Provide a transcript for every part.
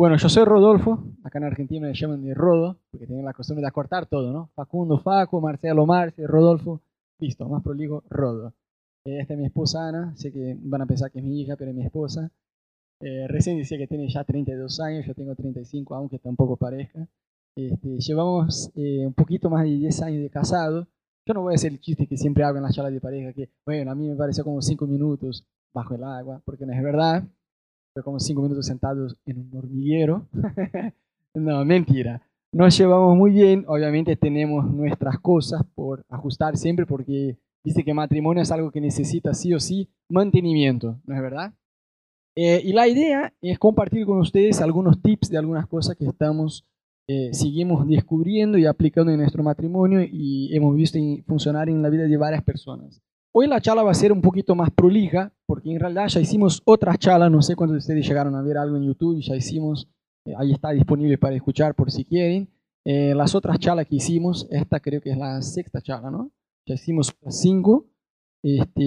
Bueno, yo soy Rodolfo, acá en Argentina me llaman de Rodo, porque tienen la costumbre de acortar todo, ¿no? Facundo, Faco, Marcelo, Marce, Rodolfo, listo, más prolijo, Rodo. Eh, esta es mi esposa Ana, sé que van a pensar que es mi hija, pero es mi esposa. Eh, recién decía que tiene ya 32 años, yo tengo 35, aunque tampoco parezca. Este, llevamos eh, un poquito más de 10 años de casado. Yo no voy a hacer el chiste que siempre hago en las charlas de pareja, que, bueno, a mí me pareció como 5 minutos bajo el agua, porque no es verdad fue como cinco minutos sentados en un hormiguero. no, mentira. Nos llevamos muy bien, obviamente tenemos nuestras cosas por ajustar siempre porque dice que matrimonio es algo que necesita sí o sí mantenimiento, ¿no es verdad? Eh, y la idea es compartir con ustedes algunos tips de algunas cosas que estamos, eh, seguimos descubriendo y aplicando en nuestro matrimonio y hemos visto funcionar en la vida de varias personas. Hoy la charla va a ser un poquito más prolija, porque en realidad ya hicimos otras charlas, no sé cuántos de ustedes llegaron a ver algo en YouTube, ya hicimos, eh, ahí está disponible para escuchar por si quieren. Eh, las otras charlas que hicimos, esta creo que es la sexta charla, ¿no? Ya hicimos cinco. Este,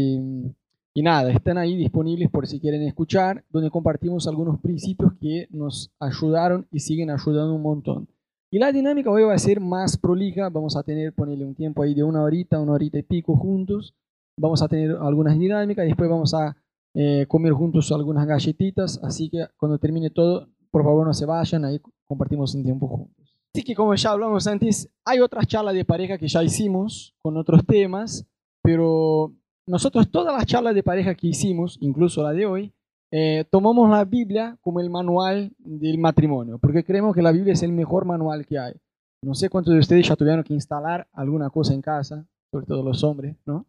y nada, están ahí disponibles por si quieren escuchar, donde compartimos algunos principios que nos ayudaron y siguen ayudando un montón. Y la dinámica hoy va a ser más prolija, vamos a tener, ponerle un tiempo ahí de una horita, una horita y pico juntos vamos a tener algunas dinámicas, después vamos a eh, comer juntos algunas galletitas, así que cuando termine todo, por favor no se vayan, ahí compartimos un tiempo juntos. Así que como ya hablamos antes, hay otras charlas de pareja que ya hicimos con otros temas, pero nosotros todas las charlas de pareja que hicimos, incluso la de hoy, eh, tomamos la Biblia como el manual del matrimonio, porque creemos que la Biblia es el mejor manual que hay. No sé cuántos de ustedes ya tuvieron que instalar alguna cosa en casa, sobre todo los hombres, ¿no?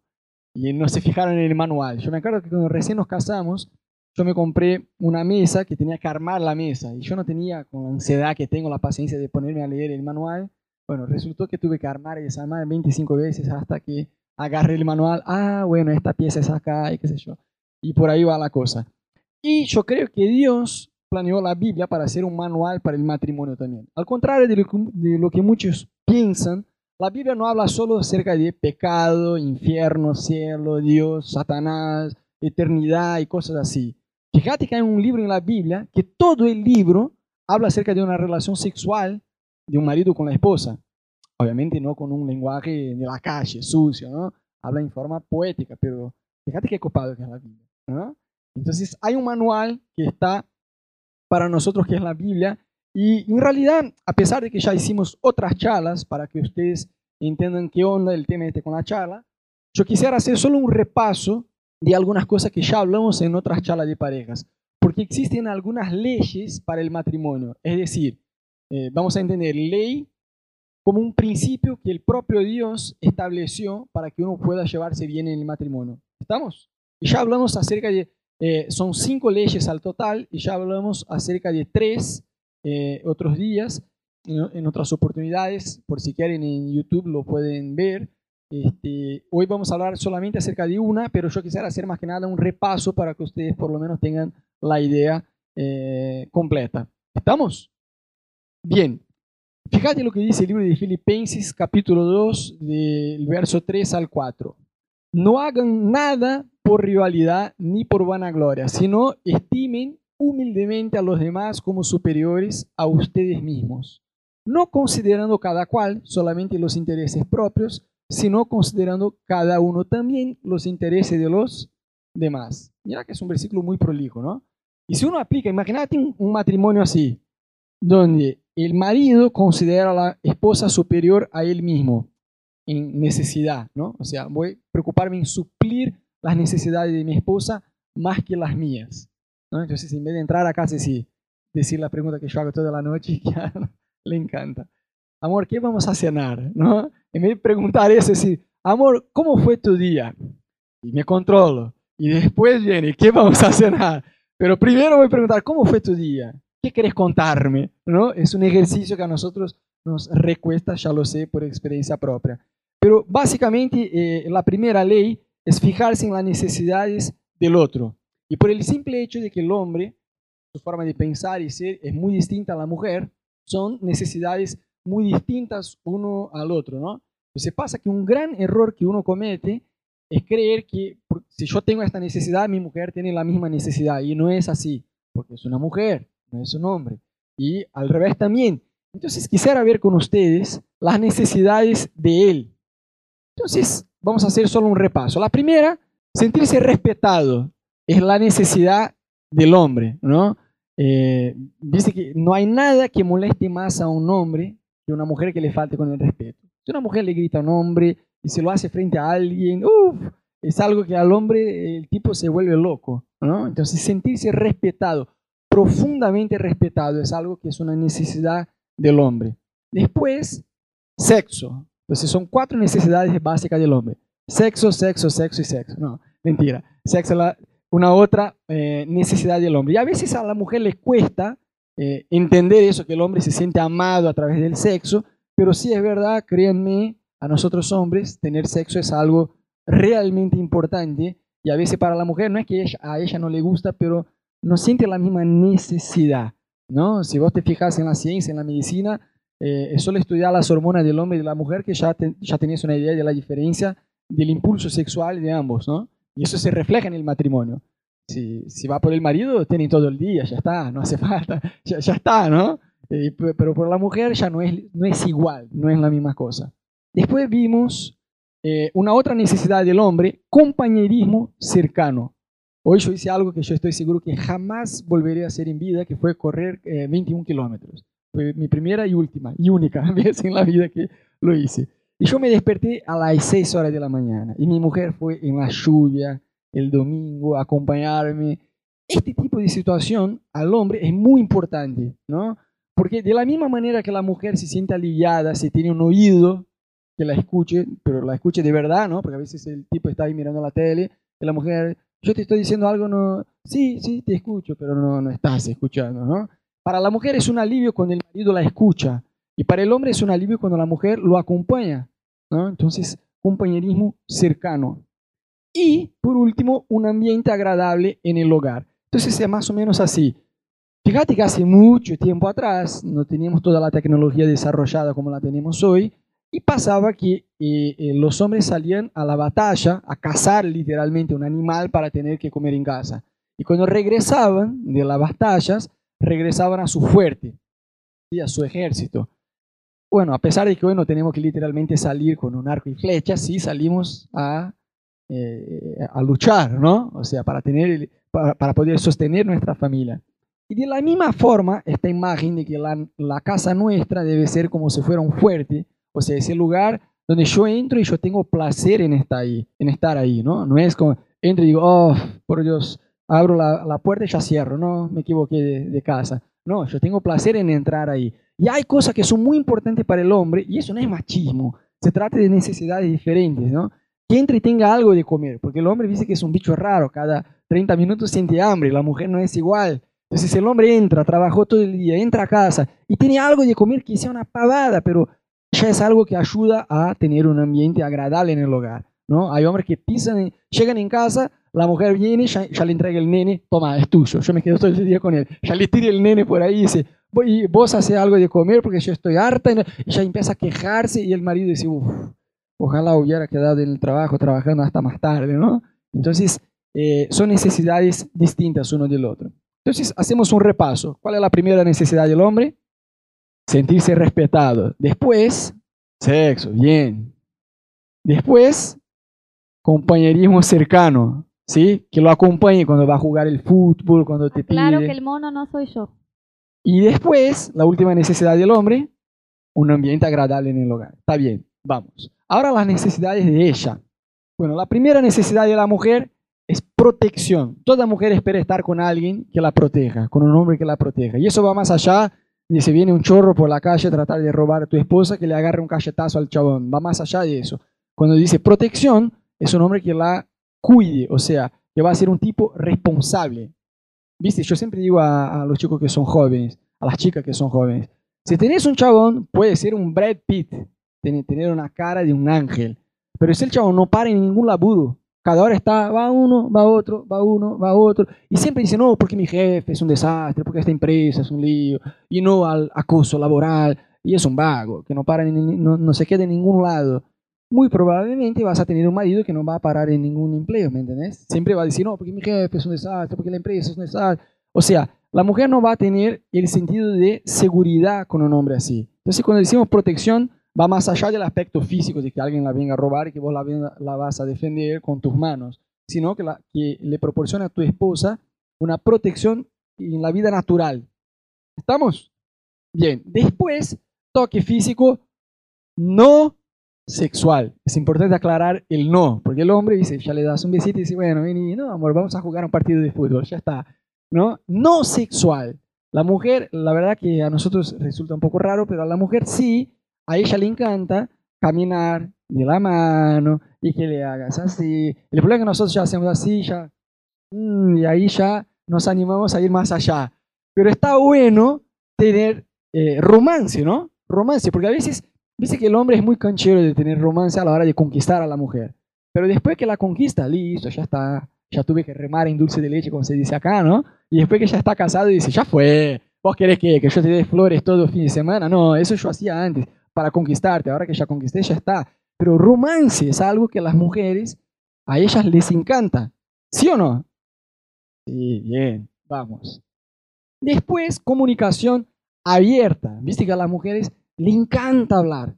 Y no se fijaron en el manual. Yo me acuerdo que cuando recién nos casamos, yo me compré una mesa que tenía que armar la mesa y yo no tenía, con ansiedad que tengo, la paciencia de ponerme a leer el manual. Bueno, resultó que tuve que armar y desarmar 25 veces hasta que agarré el manual. Ah, bueno, esta pieza es acá y qué sé yo. Y por ahí va la cosa. Y yo creo que Dios planeó la Biblia para ser un manual para el matrimonio también. Al contrario de lo que muchos piensan, la Biblia no habla solo acerca de pecado, infierno, cielo, Dios, Satanás, eternidad y cosas así. Fíjate que hay un libro en la Biblia que todo el libro habla acerca de una relación sexual de un marido con la esposa. Obviamente no con un lenguaje de la calle, sucio, ¿no? Habla en forma poética, pero fíjate qué copado que es la Biblia. ¿no? Entonces hay un manual que está para nosotros que es la Biblia y en realidad, a pesar de que ya hicimos otras charlas para que ustedes entiendan qué onda el tema este con la charla, yo quisiera hacer solo un repaso de algunas cosas que ya hablamos en otras charlas de parejas, porque existen algunas leyes para el matrimonio. Es decir, eh, vamos a entender ley como un principio que el propio Dios estableció para que uno pueda llevarse bien en el matrimonio. ¿Estamos? Y ya hablamos acerca de, eh, son cinco leyes al total, y ya hablamos acerca de tres eh, otros días, en, otras oportunidades, por si quieren en YouTube lo pueden ver. Este, hoy vamos a hablar solamente acerca de una, pero yo quisiera hacer más que nada un repaso para que ustedes por lo menos tengan la idea eh, completa. ¿Estamos? Bien. Fíjate lo que dice el libro de Filipenses, capítulo 2, del verso 3 al 4. No hagan nada por rivalidad ni por vanagloria, sino estimen humildemente a los demás como superiores a ustedes mismos, no considerando cada cual solamente los intereses propios, sino considerando cada uno también los intereses de los demás. Mira que es un versículo muy prolijo, ¿no? Y si uno aplica, imagínate un, matrimonio así, donde el marido considera a la esposa superior a él mismo en necesidad, ¿no? O sea, voy a preocuparme en suplir las necesidades de mi esposa más que las mías. Entonces, en vez de entrar a casa y decir la pregunta que yo hago toda la noche, que le encanta. Amor, ¿qué vamos a cenar? ¿No? En vez de preguntar eso, decir, amor, ¿cómo fue tu día? Y me controlo. Y después viene, ¿qué vamos a cenar? Pero primero voy a preguntar, ¿cómo fue tu día? ¿Qué querés contarme? ¿No? Es un ejercicio que a nosotros nos recuesta, ya lo sé por experiencia propia. Pero básicamente eh, la primera ley es fijarse en las necesidades del otro. Y por el simple hecho de que el hombre, su forma de pensar y ser es muy distinta a la mujer, son necesidades muy distintas uno al otro, ¿no? Entonces pasa que un gran error que uno comete es creer que si yo tengo esta necesidad, mi mujer tiene la misma necesidad. Y no es así, porque es una mujer, no es un hombre. y al revés también. Entonces quisiera ver con ustedes las necesidades de él. Entonces vamos a hacer solo un repaso. La primera, sentirse respetado, es la necesidad del hombre, ¿no? Eh, dice que no hay nada que moleste más a un hombre que una mujer que le falte con el respeto. Si una mujer le grita a un hombre y se lo hace frente a alguien, es algo que al hombre el tipo se vuelve loco, ¿no? Entonces sentirse respetado, profundamente respetado, es algo que es una necesidad del hombre. Después, sexo. Entonces son cuatro necesidades básicas del hombre. Sexo, sexo, sexo y sexo. No, mentira. Sexo la, una otra eh, necesidad del hombre. Y a veces a la mujer le cuesta eh, entender eso, que el hombre se siente amado a través del sexo, pero sí es verdad, créanme, a nosotros hombres tener sexo es algo realmente importante y a veces para la mujer no es que a ella no le gusta, pero no siente la misma necesidad, ¿no? Si vos te fijas en la ciencia, en la medicina, eh, solo estudiar las hormonas del hombre y de la mujer que ya, ya tenías una idea de la diferencia del impulso sexual de ambos, ¿no? Y eso se refleja en el matrimonio. Si, si va por el marido, tiene todo el día, ya está, no hace falta, ya, ya está, ¿no? Eh, pero por la mujer ya no es, no es igual, no es la misma cosa. Después vimos eh, una otra necesidad del hombre, compañerismo cercano. Hoy yo hice algo que yo estoy seguro que jamás volveré a hacer en vida, que fue correr 21 eh, kilómetros. Fue mi primera y última y única vez en la vida que lo hice. Y yo me desperté a las 6 horas de la mañana y mi mujer fue en la lluvia el domingo a acompañarme. Este tipo de situación al hombre es muy importante, ¿no? Porque de la misma manera que la mujer se siente aliviada, se tiene un oído que la escuche, pero la escuche de verdad, ¿no? Porque a veces el tipo está ahí mirando la tele y la mujer, yo te estoy diciendo algo, no, sí, sí, te escucho, pero no, no estás escuchando, ¿no? Para la mujer es un alivio cuando el marido la escucha, y para el hombre es un alivio cuando la mujer lo acompaña. ¿no? Entonces, compañerismo cercano. Y, por último, un ambiente agradable en el hogar. Entonces, es más o menos así. Fíjate que hace mucho tiempo atrás no teníamos toda la tecnología desarrollada como la tenemos hoy y pasaba que eh, eh, los hombres salían a la batalla, a cazar literalmente un animal para tener que comer en casa. Y cuando regresaban de las batallas, regresaban a su fuerte, y a su ejército. Bueno, a pesar de que hoy no tenemos que literalmente salir con un arco y flecha, sí salimos a, eh, a luchar, ¿no? O sea, para, tener, para, poder sostener nuestra familia. Y de la misma forma, esta imagen de que la, la, casa nuestra debe ser como si fuera un fuerte, o sea, ese lugar donde yo entro y yo tengo placer en estar ahí, en estar ahí, ¿no? No es como, entro y digo, oh, por Dios, abro la, la puerta y ya cierro, no, me equivoqué de casa. No, yo tengo placer en entrar ahí. Y hay cosas que son muy importantes para el hombre, y eso no es machismo, se trata de necesidades diferentes, ¿no? Que entre y tenga algo de comer, porque el hombre dice que es un bicho raro, cada 30 minutos siente hambre, la mujer no es igual. Entonces el hombre entra, trabajó todo el día, entra a casa y tiene algo de comer que sea una pavada, pero ya es algo que ayuda a tener un ambiente agradable en el hogar. ¿no? Hay hombres que pisan, llegan en casa, la mujer viene, ya, ya, le entrega el nene, toma, es tuyo, yo me quedo todo el día con él. Ya le tira el nene por ahí y dice, y vos haces algo de comer porque yo estoy harta y ya empieza a quejarse y el marido dice, ojalá hubiera quedado en el trabajo trabajando hasta más tarde, ¿no? Entonces, eh, son necesidades distintas uno del otro. Entonces, hacemos un repaso. ¿Cuál es la primera necesidad del hombre? Sentirse respetado. Después, sexo, bien. Después, compañerismo cercano, ¿sí? Que lo acompañe cuando va a jugar el fútbol, cuando te pide... Claro que el mono no soy yo. Y después, la última necesidad del hombre, un ambiente agradable en el hogar. Está bien, vamos. Ahora las necesidades de ella. Bueno, la primera necesidad de la mujer es protección. Toda mujer espera estar con alguien que la proteja, con un hombre que la proteja. Y eso va más allá de si viene un chorro por la calle a tratar de robar a tu esposa, que le agarre un cachetazo al chabón. Va más allá de eso. Cuando dice protección, es un hombre que la cuide, o sea, que va a ser un tipo responsable. Viste, yo siempre digo a, los chicos que son jóvenes, a las chicas que son jóvenes, si tenés un chabón, puede ser un Brad Pitt, tener una cara de un ángel, pero si el chabón no para en ningún laburo, cada hora está, va uno, va otro, va uno, va otro, y siempre dice, no, porque mi jefe es un desastre, porque esta empresa es un lío, y no al acoso laboral, y es un vago, que no para, no, no se queda en ningún lado muy probablemente vas a tener un marido que no va a parar en ningún empleo, ¿me entiendes? Siempre va a decir, no, porque mi jefe es un desastre, porque la empresa es un desastre. O sea, la mujer no va a tener el sentido de seguridad con un hombre así. Entonces, cuando decimos protección, va más allá del aspecto físico de que alguien la venga a robar y que vos la, la vas a defender con tus manos, sino que, que le proporciona a tu esposa una protección en la vida natural. ¿Estamos? Bien, después, toque físico no sexual. Es importante aclarar el no, porque el hombre dice, ya le das un besito y dice, bueno, vení, no, amor, vamos a jugar un partido de fútbol, ya está. ¿No? No sexual. La mujer, la verdad que a nosotros resulta un poco raro, pero a la mujer sí, a ella le encanta caminar de la mano y que le hagas así. El problema es que nosotros ya hacemos así, ya, mm, y ahí ya nos animamos a ir más allá. Pero está bueno tener eh, romance, ¿no? Romance, porque a veces Dice que el hombre es muy canchero de tener romance a la hora de conquistar a la mujer. Pero después que la conquista, listo, ya está. Ya tuve que remar en dulce de leche, como se dice acá, ¿no? Y después que ya está casado, dice, ya fue. ¿Vos querés que, que yo te dé flores todo el fin de semana? No, eso yo hacía antes, para conquistarte. Ahora que ya conquisté, ya está. Pero romance es algo que a las mujeres, a ellas les encanta. ¿Sí o no? Sí, bien, vamos. Después, comunicación abierta. Viste que a las mujeres le encanta hablar.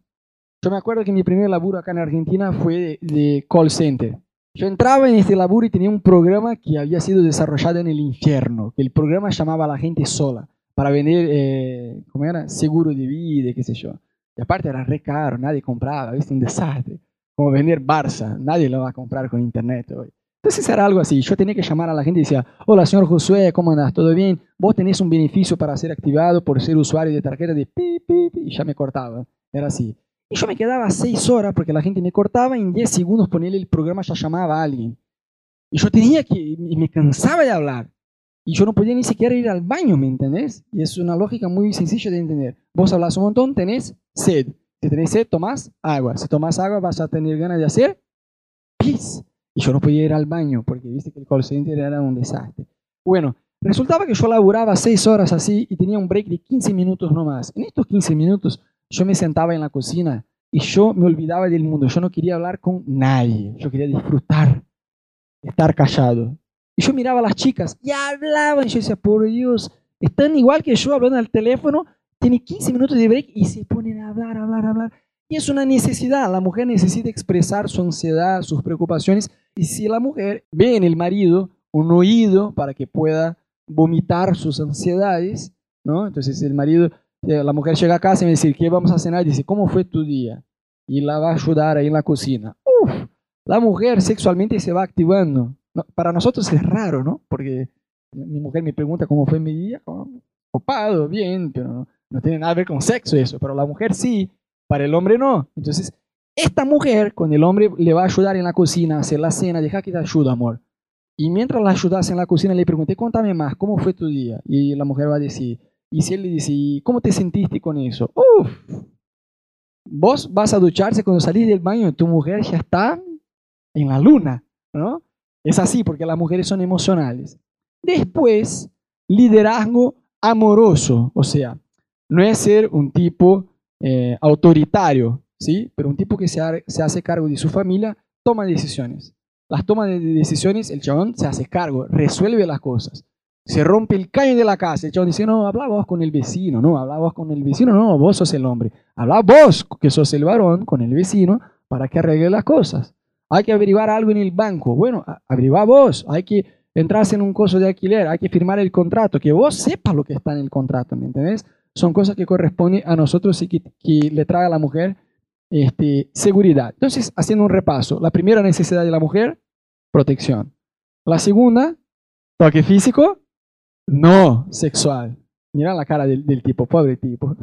Yo me acuerdo que mi primer laburo acá en Argentina fue de, call center. Yo entraba en este laburo y tenía un programa que había sido desarrollado en el infierno, que el programa llamaba a la gente sola para vender, eh, ¿cómo era? Seguro de vida, qué sé yo. Y aparte era re caro, nadie compraba, ¿viste? Un desastre. Como vender Barça, nadie lo va a comprar con internet hoy. Entonces era algo así, yo tenía que llamar a la gente y decía, hola señor Josué, ¿cómo andas? ¿Todo bien? Vos tenés un beneficio para ser activado por ser usuario de tarjeta de pi, pi, pi, y ya me cortaba, era así. Y yo me quedaba seis horas porque la gente me cortaba y en diez segundos ponerle el programa ya llamaba a alguien. Y yo tenía que, y me cansaba de hablar. Y yo no podía ni siquiera ir al baño, ¿me entendés? Y es una lógica muy sencilla de entender. Vos hablas un montón, tenés sed. Si tenés sed, tomás agua. Si tomás agua, vas a tener ganas de hacer pis. Y yo no podía ir al baño porque viste que el call center era un desastre. Bueno, resultaba que yo laburaba seis horas así y tenía un break de 15 minutos nomás. En estos 15 minutos yo me sentaba en la cocina y yo me olvidaba del mundo. Yo no quería hablar con nadie. Yo quería disfrutar, estar callado. Y yo miraba a las chicas y hablaban. Yo decía, por Dios, están igual que yo hablando al teléfono. Tiene 15 minutos de break y se ponen a hablar, hablar, hablar. Y es una necesidad. La mujer necesita expresar su ansiedad, sus preocupaciones y si la mujer ve en el marido un oído para que pueda vomitar sus ansiedades, ¿no? Entonces el marido, eh, la mujer llega a casa y me dice, ¿qué vamos a cenar? Y dice, ¿cómo fue tu día? Y la va a ayudar ahí en la cocina. Uf, la mujer sexualmente se va activando. para nosotros es raro, ¿no? Porque mi mujer me pregunta cómo fue mi día. Oh, copado, bien, pero no tiene nada que ver con sexo eso. Pero la mujer sí, para el hombre no. Entonces esta mujer, con el hombre le va a ayudar en la cocina, a hacer la cena, deja que te ayude, amor. Y mientras la ayudas en la cocina, le pregunté, cuéntame más, ¿cómo fue tu día? Y la mujer va a decir, y si él le dice, ¿cómo te sentiste con eso? Uf, vos vas a ducharse cuando salís del baño, tu mujer ya está en la luna, ¿no? Es así, porque las mujeres son emocionales. Después, liderazgo amoroso, o sea, no es ser un tipo eh, autoritario, ¿sí? Pero un tipo que se, hace cargo de su familia toma decisiones. Las tomas de decisiones, el chabón se hace cargo, resuelve las cosas. Se rompe el caño de la casa. El chabón dice, no, habla vos con el vecino, no, habla vos con el vecino, no, vos sos el hombre. Habla vos, que sos el varón, con el vecino, para que arregle las cosas. Hay que averiguar algo en el banco. Bueno, averigua vos. Hay que entrarse en un coso de alquiler. Hay que firmar el contrato. Que vos sepas lo que está en el contrato, ¿me entendés? Son cosas que corresponden a nosotros y que, le trae a la mujer este, seguridad. Entonces, haciendo un repaso, la primera necesidad de la mujer, protección. La segunda, toque físico, no sexual. Mira la cara del, del tipo, pobre tipo.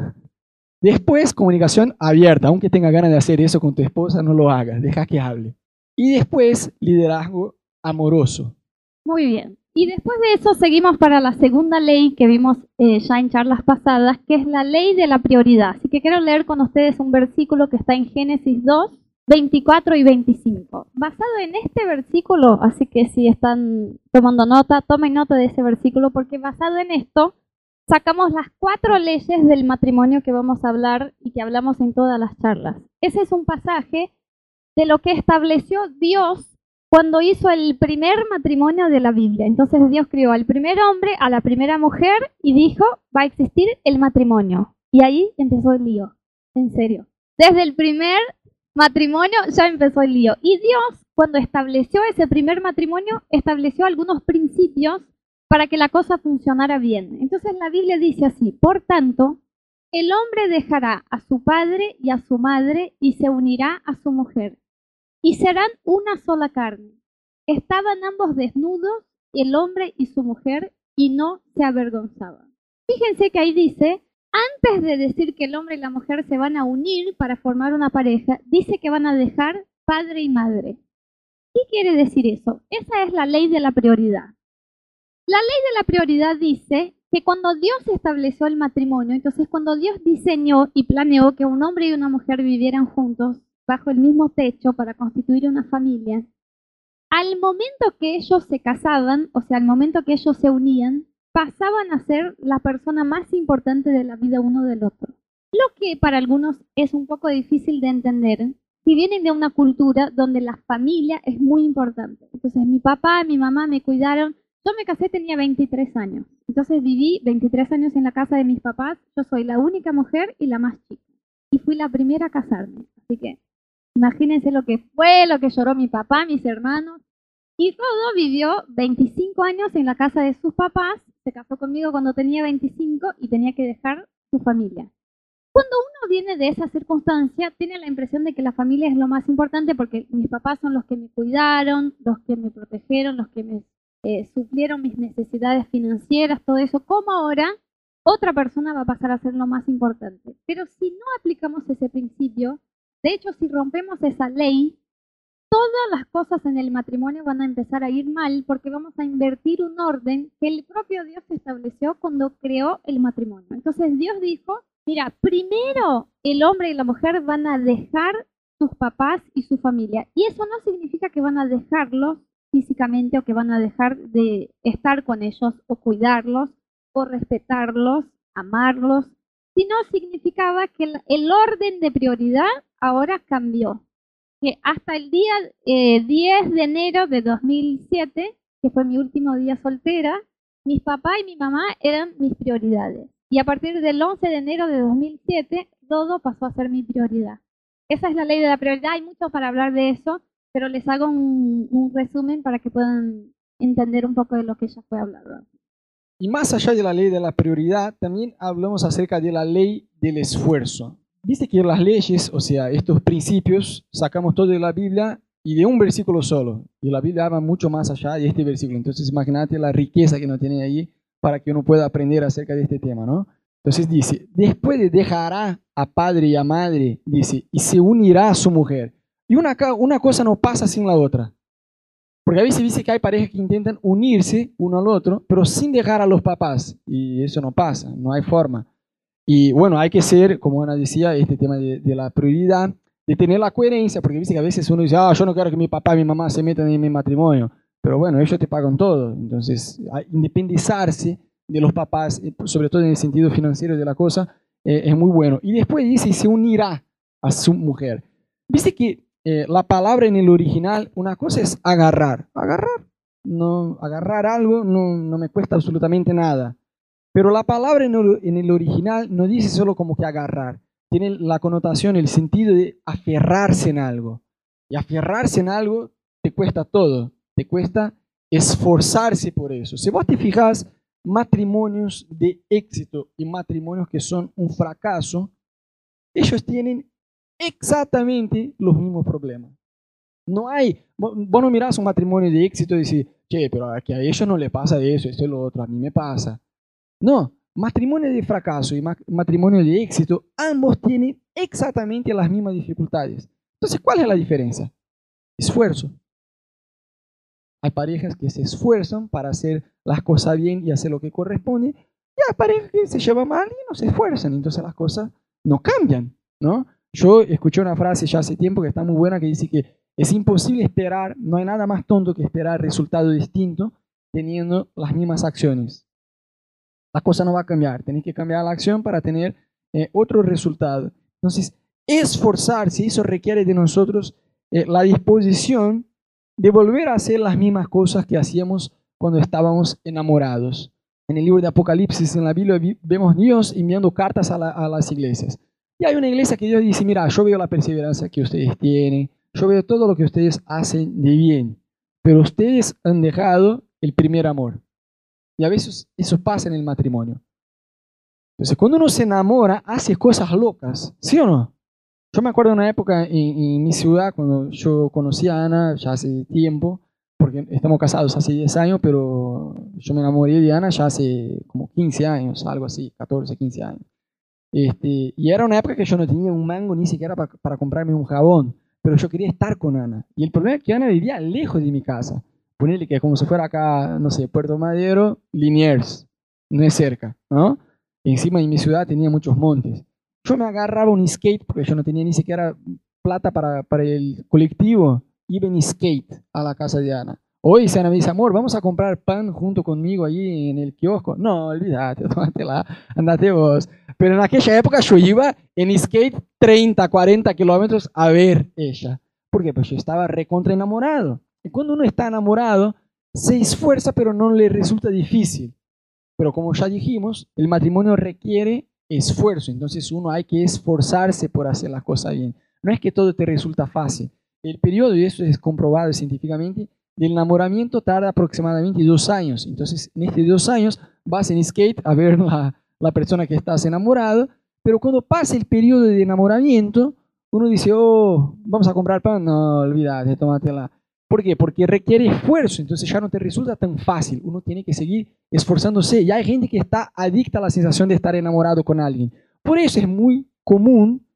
Después, comunicación abierta. Aunque tenga ganas de hacer eso con tu esposa, no lo hagas, deja que hable. Y después, liderazgo amoroso. Muy bien. Y después de eso seguimos para la segunda ley que vimos eh, ya en charlas pasadas, que es la ley de la prioridad. Así que quiero leer con ustedes un versículo que está en Génesis 2, 24 y 25. Basado en este versículo, así que si están tomando nota, tomen nota de ese versículo, porque basado en esto sacamos las cuatro leyes del matrimonio que vamos a hablar y que hablamos en todas las charlas. Ese es un pasaje de lo que estableció Dios cuando hizo el primer matrimonio de la Biblia. Entonces Dios crió al primer hombre, a la primera mujer y dijo, va a existir el matrimonio. Y ahí empezó el lío, en serio. Desde el primer matrimonio ya empezó el lío. Y Dios, cuando estableció ese primer matrimonio, estableció algunos principios para que la cosa funcionara bien. Entonces la Biblia dice así, por tanto, el hombre dejará a su padre y a su madre y se unirá a su mujer, y serán una sola carne. Estaban ambos desnudos, el hombre y su mujer, y no se avergonzaban. Fíjense que ahí dice, antes de decir que el hombre y la mujer se van a unir para formar una pareja, dice que van a dejar padre y madre. ¿Qué quiere decir eso? Esa es la ley de la prioridad. La ley de la prioridad dice que cuando Dios estableció el matrimonio, entonces cuando Dios diseñó y planeó que un hombre y una mujer vivieran juntos bajo el mismo techo para constituir una familia, al momento que ellos se casaban, o sea, al momento que ellos se unían, pasaban a ser la persona más importante de la vida uno del otro. Lo que para algunos es un poco difícil de entender si vienen de una cultura donde la familia es muy importante. Entonces mi papá, mi mamá me cuidaron yo me casé, tenía 23 años. Entonces viví 23 años en la casa de mis papás. Yo soy la única mujer y la más chica. Y fui la primera a casarme. Así que imagínense lo que fue, lo que lloró mi papá, mis hermanos. Y Rodo vivió 25 años en la casa de sus papás. Se casó conmigo cuando tenía 25 y tenía que dejar su familia. Cuando uno viene de esa circunstancia, tiene la impresión de que la familia es lo más importante porque mis papás son los que me cuidaron, los que me protegieron, los que me eh, suplieron mis necesidades financieras, todo eso, como ahora otra persona va a pasar a ser lo más importante. Pero si no aplicamos ese principio, de hecho, si rompemos esa ley, todas las cosas en el matrimonio van a empezar a ir mal porque vamos a invertir un orden que el propio Dios estableció cuando creó el matrimonio. Entonces Dios dijo, mira, primero el hombre y la mujer van a dejar sus papás y su familia. Y eso no significa que van a dejarlos físicamente o que van a dejar de estar con ellos o cuidarlos o respetarlos, amarlos, sino significaba que el, orden de prioridad ahora cambió. Que hasta el día 10 eh, de enero de 2007, que fue mi último día soltera, mis papá y mi mamá eran mis prioridades. Y a partir del 11 de enero de 2007, todo pasó a ser mi prioridad. Esa es la ley de la prioridad, hay mucho para hablar de eso, pero les hago un, resumen para que puedan entender un poco de lo que ya fue hablado. Y más allá de la ley de la prioridad, también hablamos acerca de la ley del esfuerzo. Dice que las leyes, o sea, estos principios, sacamos todo de la Biblia y de un versículo solo. Y la Biblia habla mucho más allá de este versículo. Entonces imagínate la riqueza que nos tiene ahí para que uno pueda aprender acerca de este tema, ¿no? Entonces dice, después de dejará a padre y a madre, dice, y se unirá a su mujer. Y una, una cosa no pasa sin la otra. Porque a veces dice que hay parejas que intentan unirse uno al otro, pero sin dejar a los papás. Y eso no pasa, no hay forma. Y bueno, hay que ser, como Ana decía, este tema de, la prioridad, de tener la coherencia, porque dice que a veces uno dice, ah, yo no quiero que mi papá y mi mamá se metan en mi matrimonio. Pero bueno, ellos te pagan todo. Entonces, independizarse de los papás, eh, sobre todo en el sentido financiero de la cosa, eh, es muy bueno. Y después dice, se unirá a su mujer. Viste que eh, la palabra en el original, una cosa es agarrar. Agarrar. No, agarrar algo no, no me cuesta absolutamente nada. Pero la palabra en el, original no dice solo como que agarrar. Tiene la connotación, el sentido de aferrarse en algo. Y aferrarse en algo te cuesta todo. Te cuesta esforzarse por eso. Si vos te fijas, matrimonios de éxito y matrimonios que son un fracaso, ellos tienen exactamente los mismos problemas. No hay, vos no mirás un matrimonio de éxito y decís, che, pero a ellos no le pasa eso, esto y lo otro, a mí me pasa. No, matrimonio de fracaso y matrimonio de éxito, ambos tienen exactamente las mismas dificultades. Entonces, ¿cuál es la diferencia? Esfuerzo. Hay parejas que se esfuerzan para hacer las cosas bien y hacer lo que corresponde, y hay parejas que se llevan mal y no se esfuerzan, entonces las cosas no cambian, ¿no? Yo escuché una frase ya hace tiempo que está muy buena que dice que es imposible esperar, no hay nada más tonto que esperar resultado distinto teniendo las mismas acciones. La cosa no va a cambiar, tenés que cambiar la acción para tener eh, otro resultado. Entonces, esforzarse, eso requiere de nosotros eh, la disposición de volver a hacer las mismas cosas que hacíamos cuando estábamos enamorados. En el libro de Apocalipsis, en la Biblia, vemos Dios enviando cartas a, a las iglesias. Y hay una iglesia que Dios dice, mira, yo veo la perseverancia que ustedes tienen, yo veo todo lo que ustedes hacen de bien, pero ustedes han dejado el primer amor. Y a veces eso pasa en el matrimonio. Entonces, cuando uno se enamora, hace cosas locas, ¿sí o no? Yo me acuerdo de una época en, mi ciudad, cuando yo conocí a Ana, ya hace tiempo, porque estamos casados hace 10 años, pero yo me enamoré de Ana ya hace como 15 años, algo así, 14, 15 años. Este, y era una época que yo no tenía un mango ni siquiera para, para comprarme un jabón, pero yo quería estar con Ana. Y el problema es que Ana vivía lejos de mi casa. Ponerle que como si fuera acá, no sé, Puerto Madero, Liniers, no es cerca, ¿no? encima de mi ciudad tenía muchos montes. Yo me agarraba un skate, porque yo no tenía ni siquiera plata para, para el colectivo, iba en skate a la casa de Ana. Hoy Ana me dice, amor, vamos a comprar pan junto conmigo allí en el kiosco. No, olvídate, tómatela, andate vos. Pero en aquella época yo iba en skate 30, 40 kilómetros a ver ella. Porque pues yo estaba recontra enamorado. Cuando uno está enamorado, se esfuerza, pero no le resulta difícil. Pero como ya dijimos, el matrimonio requiere esfuerzo, entonces uno hay que esforzarse por hacer las cosas bien. No es que todo te resulta fácil. El periodo, y eso es comprobado científicamente, del enamoramiento tarda aproximadamente dos años. Entonces, en estos dos años vas en skate a ver la, la persona que estás enamorado, pero cuando pasa el periodo de enamoramiento, uno dice, oh, vamos a comprar pan, no, olvídate, tómatela. ¿Por qué? Porque requiere esfuerzo, entonces ya no te resulta tan fácil. Uno tiene que seguir esforzándose. Y hay gente que está adicta a la sensación de estar enamorado con alguien. Por eso es muy común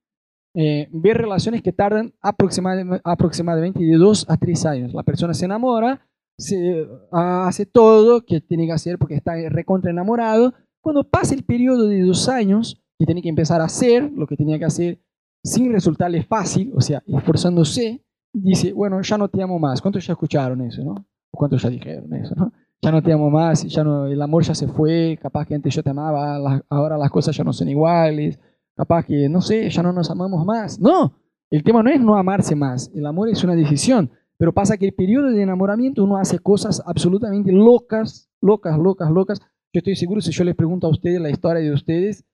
eh, ver relaciones que tardan aproximadamente, aproximadamente de dos a tres años. La persona se enamora, se hace todo que tiene que hacer porque está recontra enamorado. Cuando pasa el periodo de dos años, y tiene que empezar a hacer lo que tenía que hacer sin resultarle fácil, o sea, esforzándose, dice, bueno, ya no te amo más. ¿Cuántos ya escucharon eso, no? ¿Cuántos ya dijeron eso, no? Ya no te amo más, ya no, el amor ya se fue, capaz que antes yo te amaba, ahora las cosas ya no son iguales, capaz que, no sé, ya no nos amamos más. No, el tema no es no amarse más, el amor es una decisión, pero pasa que el periodo de enamoramiento uno hace cosas absolutamente locas, locas, locas, locas. Yo estoy seguro, si yo les pregunto a ustedes la historia de ustedes,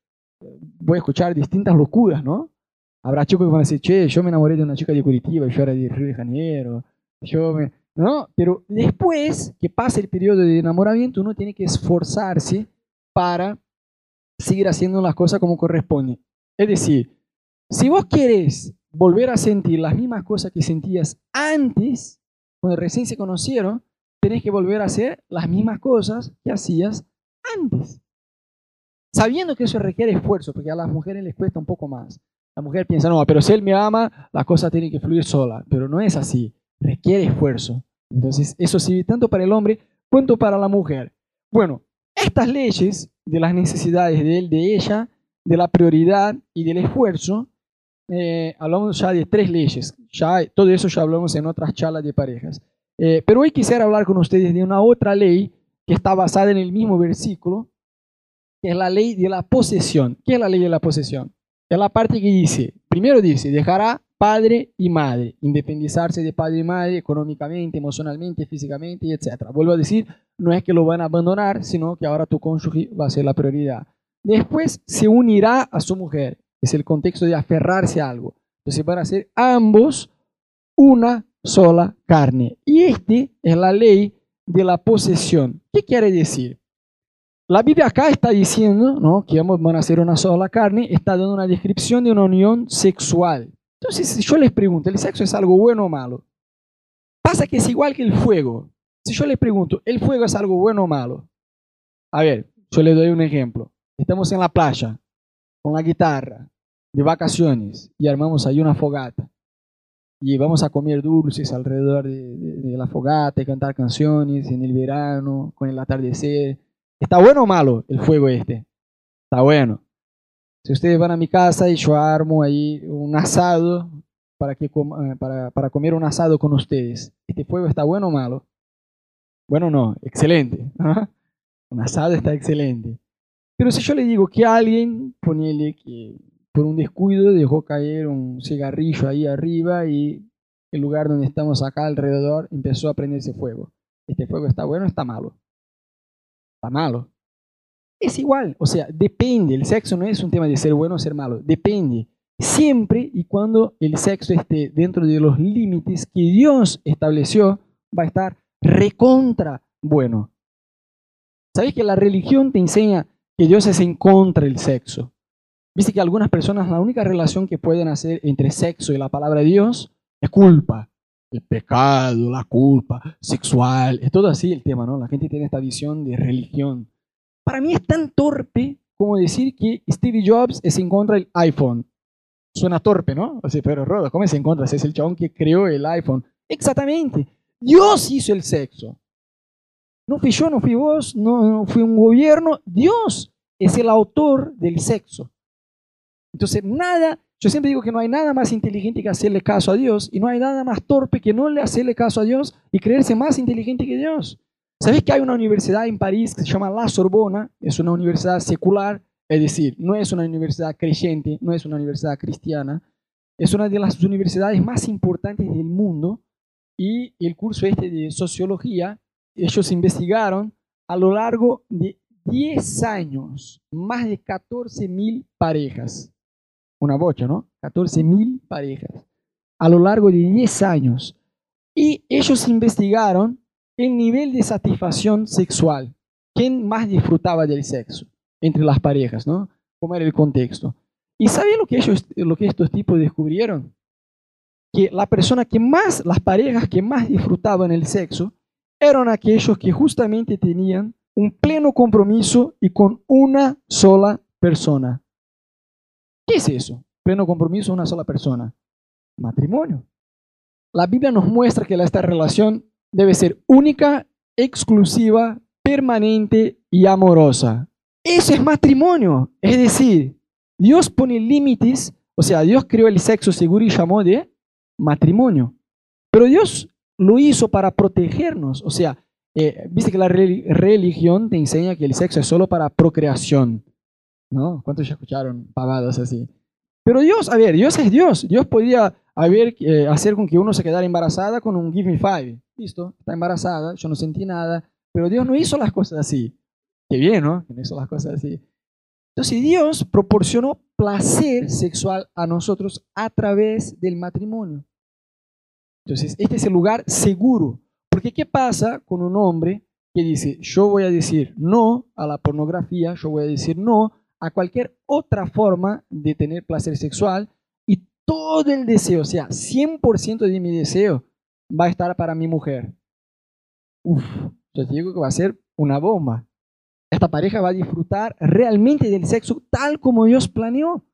voy a escuchar distintas locuras, ¿no? Habrá chicos que van a decir, che, yo me enamoré de una chica de Curitiba, yo era de Río de Janeiro, yo me... ¿no? Pero después que pasa el periodo de enamoramiento, uno tiene que esforzarse para seguir haciendo las cosas como corresponde. Es decir, si vos quieres volver a sentir las mismas cosas que sentías antes, cuando recién se conocieron, tenés que volver a hacer las mismas cosas que hacías antes. Sabiendo que eso requiere esfuerzo, porque a las mujeres les cuesta un poco más. La mujer piensa, no, pero si él me ama, las cosas tienen que fluir sola. Pero no es así. Requiere esfuerzo. Entonces, eso sirve tanto para el hombre cuanto para la mujer. Bueno, estas leyes de las necesidades de él, de ella, de la prioridad y del esfuerzo, eh, hablamos ya de tres leyes. Ya, todo eso ya hablamos en otras charlas de parejas. Eh, pero hoy quisiera hablar con ustedes de una otra ley que está basada en el mismo versículo, que es la ley de la posesión. ¿Qué es la ley de la posesión? Es la parte que dice, primero dice, dejará padre y madre, independizarse de padre y madre económicamente, emocionalmente, físicamente, etc. Vuelvo a decir, no es que lo van a abandonar, sino que ahora tu cónyuge va a ser la prioridad. Después se unirá a su mujer, es el contexto de aferrarse a algo. Entonces van a ser ambos una sola carne. Y este es la ley de la posesión. ¿Qué quiere decir? La Biblia acá está diciendo ¿no? que van a ser una sola carne, está dando una descripción de una unión sexual. Entonces, si yo les pregunto, ¿el sexo es algo bueno o malo? Pasa que es igual que el fuego. Si yo les pregunto, ¿el fuego es algo bueno o malo? A ver, yo les doy un ejemplo. Estamos en la playa, con la guitarra, de vacaciones, y armamos ahí una fogata. Y vamos a comer dulces alrededor de, de la fogata, y cantar canciones en el verano, con el atardecer ¿Está bueno o malo el fuego este? Está bueno. Si ustedes van a mi casa y yo armo ahí un asado para, que eh, para, para comer un asado con ustedes, ¿este fuego está bueno o malo? Bueno, no, excelente. Un asado está excelente. Pero si yo le digo que alguien, ponele que por un descuido dejó caer un cigarrillo ahí arriba y el lugar donde estamos acá alrededor empezó a prenderse fuego. ¿Este fuego está bueno o está malo? Malo. Es igual, o sea, depende. El sexo no es un tema de ser bueno o ser malo, depende. Siempre y cuando el sexo esté dentro de los límites que Dios estableció, va a estar recontra bueno. ¿Sabes que la religión te enseña que Dios es en contra del sexo? Viste que algunas personas la única relación que pueden hacer entre sexo y la palabra de Dios es culpa. El pecado, la culpa, sexual, es todo así el tema, ¿no? La gente tiene esta visión de religión. Para mí es tan torpe como decir que Steve Jobs es en contra del iPhone. Suena torpe, ¿no? O sea, pero Rodo, ¿cómo es en contra? Es el chabón que creó el iPhone. Exactamente. Dios hizo el sexo. No fui yo, no fui vos, no, no fui un gobierno. Dios es el autor del sexo. Entonces, nada, yo siempre digo que no hay nada más inteligente que hacerle caso a Dios y no hay nada más torpe que no le hacerle caso a Dios y creerse más inteligente que Dios. ¿Sabes que hay una universidad en París que se llama La Sorbona? Es una universidad secular, es decir, no es una universidad creyente, no es una universidad cristiana, es una de las universidades más importantes del mundo y el curso este de sociología ellos investigaron a lo largo de 10 años más de 14.000 parejas. Una bocha, ¿no? 14.000 parejas. A lo largo de 10 años. Y ellos investigaron el nivel de satisfacción sexual. ¿Quién más disfrutaba del sexo entre las parejas, ¿no? ¿Cómo era el contexto? ¿Y saben lo que, ellos, lo que estos tipos descubrieron? Que la persona que más, las parejas que más disfrutaban el sexo, eran aquellos que justamente tenían un pleno compromiso y con una sola persona. ¿Qué es eso? Pleno compromiso, una sola persona. Matrimonio. La Biblia nos muestra que esta relación debe ser única, exclusiva, permanente y amorosa. Eso es matrimonio. Es decir, Dios pone límites, o sea, Dios creó el sexo seguro y llamó de matrimonio. Pero Dios lo hizo para protegernos. O sea, eh, viste que la religión te enseña que el sexo es solo para procreación. ¿No? ¿Cuántos ya escucharon pavadas así? Pero Dios, a ver, Dios es Dios. Dios podía haber, eh, hacer con que uno se quedara embarazada con un give me five. Listo, está embarazada, yo no sentí nada. Pero Dios no hizo las cosas así. Qué bien, ¿no? Que no hizo las cosas así. Entonces Dios proporcionó placer sexual a nosotros a través del matrimonio. Entonces, este es el lugar seguro. Porque ¿qué pasa con un hombre que dice, yo voy a decir no a la pornografía, yo voy a decir no a cualquier otra forma de tener placer sexual y todo el deseo, o sea, 100% de mi deseo va a estar para mi mujer? Uf, yo te digo que va a ser una bomba. Esta pareja va a disfrutar realmente del sexo tal como Dios planeó.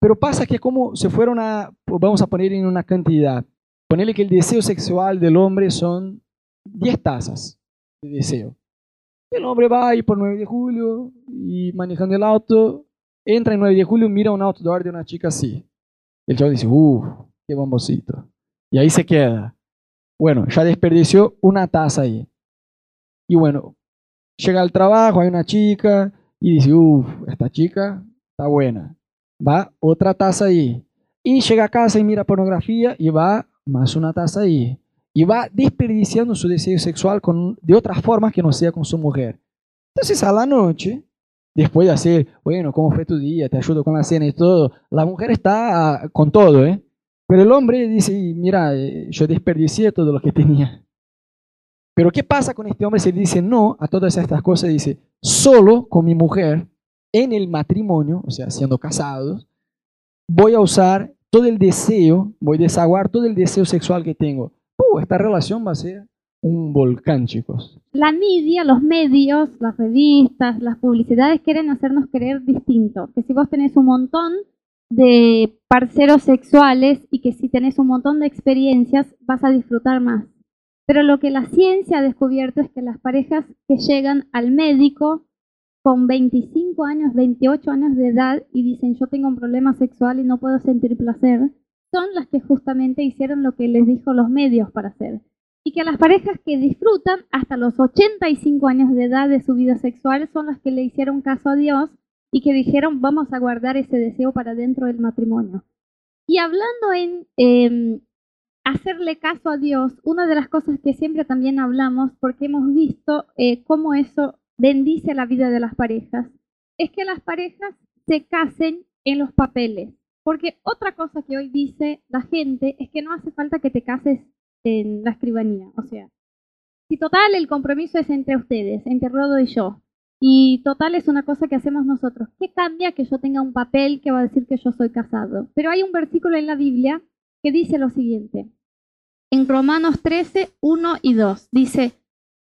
Pero pasa que como se fueron a, vamos a poner en una cantidad, Ponele que el deseo sexual del hombre son 10 tazas de deseo. El hombre va ahí por 9 de julio y manejando el auto, entra en 9 de julio, mira un outdoor de una chica así. El chavo dice, uff, qué bombocito. Y ahí se queda. Bueno, ya desperdició una taza ahí. Y bueno, llega al trabajo, hay una chica y dice, uff, esta chica está buena. Va otra taza ahí. Y llega a casa y mira pornografía y va más una taza ahí. Y va desperdiciando su deseo sexual con, de otras formas que no sea con su mujer. Entonces a la noche, después de hacer, bueno, ¿cómo fue tu día? Te ayudo con la cena y todo. La mujer está con todo, ¿eh? Pero el hombre dice, mira, eh, yo desperdicié todo lo que tenía. Pero ¿qué pasa con este hombre si dice no a todas estas cosas? Dice, solo con mi mujer, en el matrimonio, o sea, siendo casados, voy a usar todo el deseo, voy a desaguar todo el deseo sexual que tengo. Esta relación va a ser un volcán, chicos. La media, los medios, las revistas, las publicidades quieren hacernos creer distinto. Que si vos tenés un montón de parceros sexuales y que si tenés un montón de experiencias vas a disfrutar más. Pero lo que la ciencia ha descubierto es que las parejas que llegan al médico con 25 años, 28 años de edad y dicen yo tengo un problema sexual y no puedo sentir placer, son las que justamente hicieron lo que les dijo los medios para hacer. Y que las parejas que disfrutan hasta los 85 años de edad de su vida sexual son las que le hicieron caso a Dios y que dijeron vamos a guardar ese deseo para dentro del matrimonio. Y hablando en, em, hacerle caso a Dios, una de las cosas que siempre también hablamos, porque hemos visto eh, cómo eso bendice la vida de las parejas, es que las parejas se casen en los papeles. Porque otra cosa que hoy dice la gente es que no hace falta que te cases en la escribanía. O sea, si total el compromiso es entre ustedes, entre Rodo y yo, y total es una cosa que hacemos nosotros, ¿qué cambia que yo tenga un papel que va a decir que yo soy casado? Pero hay un versículo en la Biblia que dice lo siguiente. En Romanos 13, 1 y 2 dice,